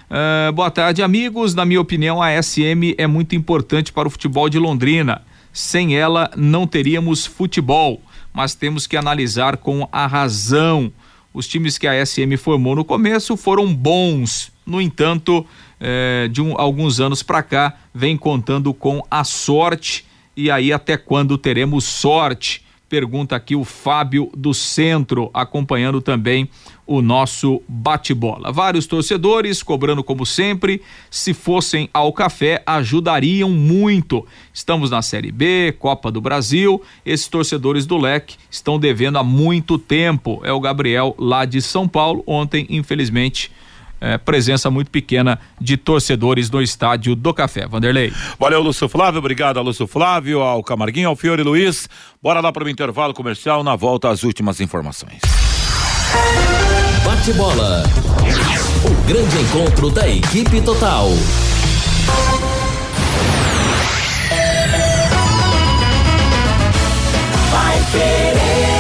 [SPEAKER 3] Uh, boa tarde, amigos. Na minha opinião, a SM é muito importante para o futebol de Londrina. Sem ela, não teríamos futebol, mas temos que analisar com a razão. Os times que a SM formou no começo foram bons. No entanto, eh, de um, alguns anos para cá, vem contando com a sorte. E aí, até quando teremos sorte? Pergunta aqui o Fábio do Centro, acompanhando também o nosso bate-bola. Vários torcedores cobrando como sempre. Se fossem ao café, ajudariam muito. Estamos na Série B, Copa do Brasil. Esses torcedores do leque estão devendo há muito tempo. É o Gabriel lá de São Paulo. Ontem, infelizmente, é, presença muito pequena de torcedores no estádio do Café. Vanderlei.
[SPEAKER 1] Valeu, Lúcio Flávio. Obrigado Lúcio Flávio, ao Camarguinho, ao Fiore Luiz. Bora lá para o intervalo comercial. Na volta, as últimas informações.
[SPEAKER 2] Bate bola. O grande encontro da equipe total.
[SPEAKER 10] Vai querer.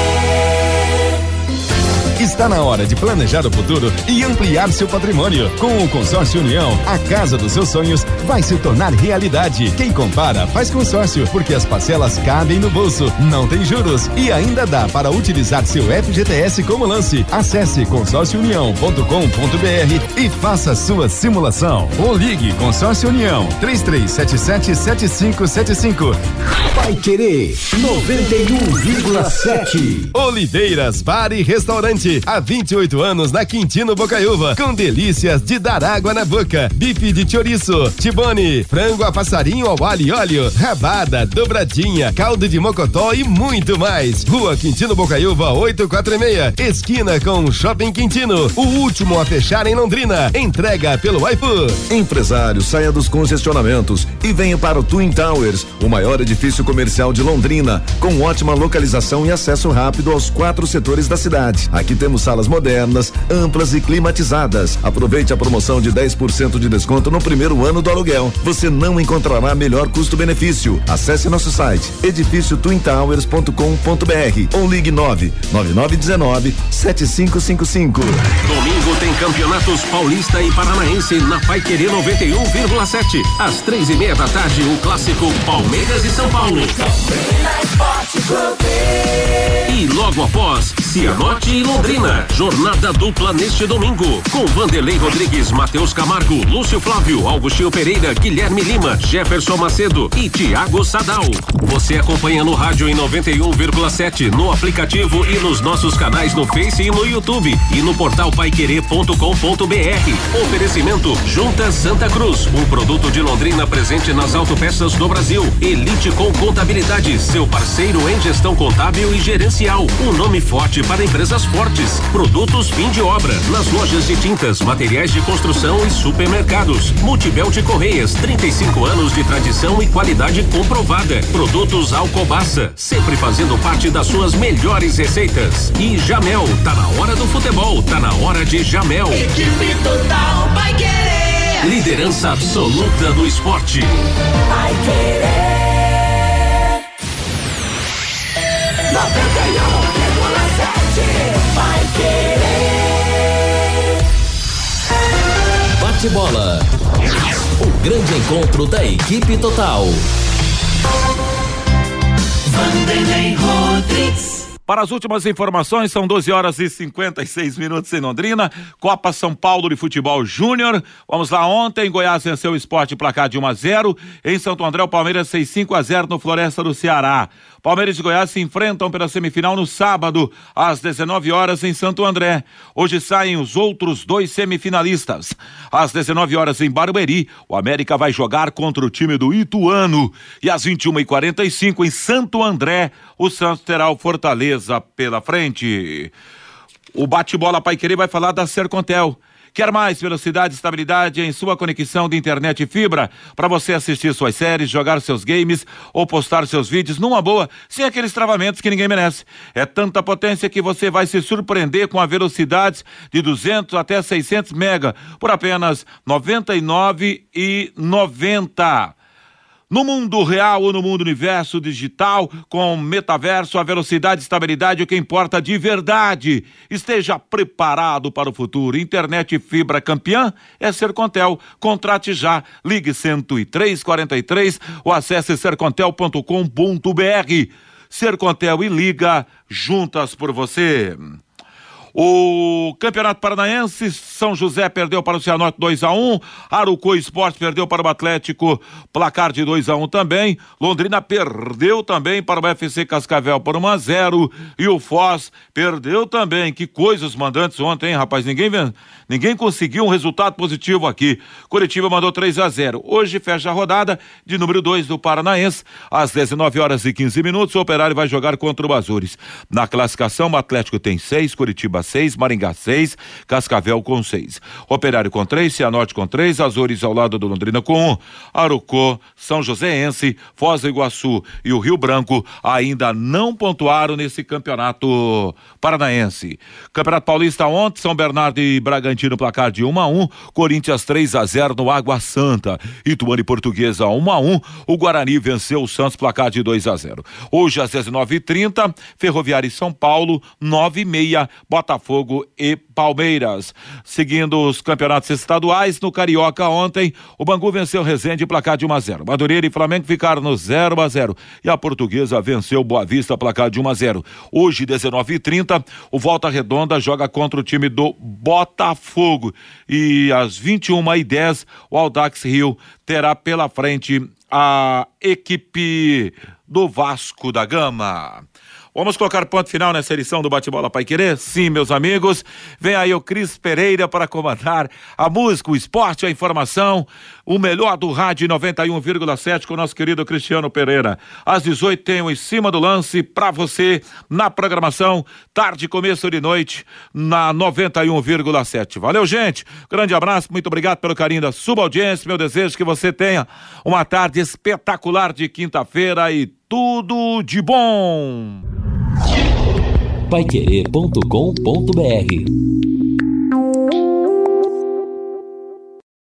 [SPEAKER 10] Está na hora de planejar o futuro e ampliar seu patrimônio. Com o Consórcio União, a casa dos seus sonhos vai se tornar realidade. Quem compara faz consórcio, porque as parcelas cabem no bolso, não tem juros e ainda dá para utilizar seu FGTS como lance. Acesse consórciounião.com.br e faça sua simulação. Ou ligue Consórcio União 33777575.
[SPEAKER 11] Vai querer 91,7.
[SPEAKER 10] Oliveiras Bar e Restaurante há 28 anos na Quintino Bocaiúva, com delícias de dar água na boca. Bife de chouriço, tibone, frango a passarinho ao alho e óleo, rabada, dobradinha, caldo de mocotó e muito mais. Rua Quintino Bocaiúva 846, esquina com Shopping Quintino, o último a fechar em Londrina. Entrega pelo iFood.
[SPEAKER 12] Empresário, saia dos congestionamentos e venha para o Twin Towers, o maior edifício comercial de Londrina, com ótima localização e acesso rápido aos quatro setores da cidade. Aqui temos salas modernas, amplas e climatizadas. Aproveite a promoção de 10% de desconto no primeiro ano do aluguel. Você não encontrará melhor custo-benefício. Acesse nosso site edifício ou ligue 99919 7555.
[SPEAKER 2] Domingo tem campeonatos paulista e paranaense na Pai Querer 91,7. Às três e meia da tarde, o clássico Palmeiras e São Paulo. E logo após, Cianorte e Londrina. Jornada dupla neste domingo. Com Vanderlei Rodrigues, Matheus Camargo, Lúcio Flávio, Augustinho Pereira, Guilherme Lima, Jefferson Macedo e Tiago Sadal. Você acompanha no rádio em 91,7, no aplicativo e nos nossos canais no Face e no YouTube. E no portal paiquerê.com.br. Oferecimento Junta Santa Cruz, um produto de Londrina presente nas autopeças do Brasil. Elite com Contabilidade, seu parceiro em gestão contábil e gerencial. Um nome forte para empresas fortes. Produtos fim de obra, nas lojas de tintas, materiais de construção e supermercados. Multibel de Correias, 35 anos de tradição e qualidade comprovada. Produtos Alcobaça, sempre fazendo parte das suas melhores receitas. E Jamel, tá na hora do futebol, tá na hora de Jamel.
[SPEAKER 11] Equipe total vai querer.
[SPEAKER 2] Liderança absoluta do esporte.
[SPEAKER 11] Vai querer. 91,7 vai querer.
[SPEAKER 2] Bate bola. O grande encontro da equipe total.
[SPEAKER 11] Vanderlei Rodrigues.
[SPEAKER 1] Para as últimas informações, são 12 horas e 56 minutos em Londrina. Copa São Paulo de Futebol Júnior. Vamos lá, ontem Goiás venceu o esporte placar de 1 a 0. Em Santo André, o Palmeiras fez 5 a 0 no Floresta do Ceará. Palmeiras e Goiás se enfrentam pela semifinal no sábado, às 19 horas, em Santo André. Hoje saem os outros dois semifinalistas. Às 19 horas, em Barueri, o América vai jogar contra o time do Ituano. E às 21h45, em Santo André, o Santos terá o Fortaleza pela frente. O bate-bola Pai Querer vai falar da Sercontel. Quer mais velocidade e estabilidade em sua conexão de internet e fibra para você assistir suas séries, jogar seus games ou postar seus vídeos numa boa, sem aqueles travamentos que ninguém merece. É tanta potência que você vai se surpreender com a velocidade de 200 até 600 mega por apenas R$ 99,90. No mundo real ou no mundo universo digital, com metaverso, a velocidade e estabilidade é o que importa de verdade. Esteja preparado para o futuro. Internet fibra campeã é Sercontel. Contrate já. Ligue 10343 ou acesse sercontel.com.br. Sercontel e Liga juntas por você. O Campeonato Paranaense, São José perdeu para o Cianorte 2 a 1 Arucô Esporte perdeu para o Atlético, placar de 2 a 1 também. Londrina perdeu também para o FC Cascavel por 1 a 0 e o Foz perdeu também. Que coisas mandantes ontem, hein, rapaz? Ninguém ninguém conseguiu um resultado positivo aqui. Curitiba mandou 3 a 0. Hoje fecha a rodada de número 2 do Paranaense às 19 horas e 15 minutos. O Operário vai jogar contra o Azures. Na classificação, o Atlético tem 6, Curitiba 6, Maringá 6, Cascavel com 6. Operário com 3, Cianorte com 3, Azores ao lado do Londrina com 1, um, Arucô, São Joséense, Foz do Iguaçu e o Rio Branco ainda não pontuaram nesse campeonato paranaense. Campeonato Paulista ontem, São Bernardo e Bragantino placar de 1 a 1, Corinthians 3 a 0 no Água Santa, Ituano Portuguesa 1 a 1, o Guarani venceu o Santos placar de 2 a 0. Hoje às 19h30, Ferroviária e São Paulo 9 e meia, Bota Botafogo e Palmeiras. Seguindo os campeonatos estaduais, no Carioca ontem, o Bangu venceu o Resende placar de 1 a 0. Madureira e Flamengo ficaram no 0 a 0 e a Portuguesa venceu Boa Vista placar de 1 a 0. Hoje, 19h30, o Volta Redonda joga contra o time do Botafogo e às 21h10 o Aldax Rio terá pela frente a equipe do Vasco da Gama. Vamos colocar ponto final nessa edição do Bate-Bola Pai Querer? Sim, meus amigos. Vem aí o Cris Pereira para comandar a música, o esporte, a informação, o melhor do rádio 91,7 com o nosso querido Cristiano Pereira. Às 18 tem o Em Cima do Lance para você na programação, tarde, começo de noite, na 91,7. Valeu, gente. Grande abraço, muito obrigado pelo carinho da sua audiência. Meu desejo é que você tenha uma tarde espetacular de quinta-feira e tudo de bom
[SPEAKER 13] paiquerê.com.br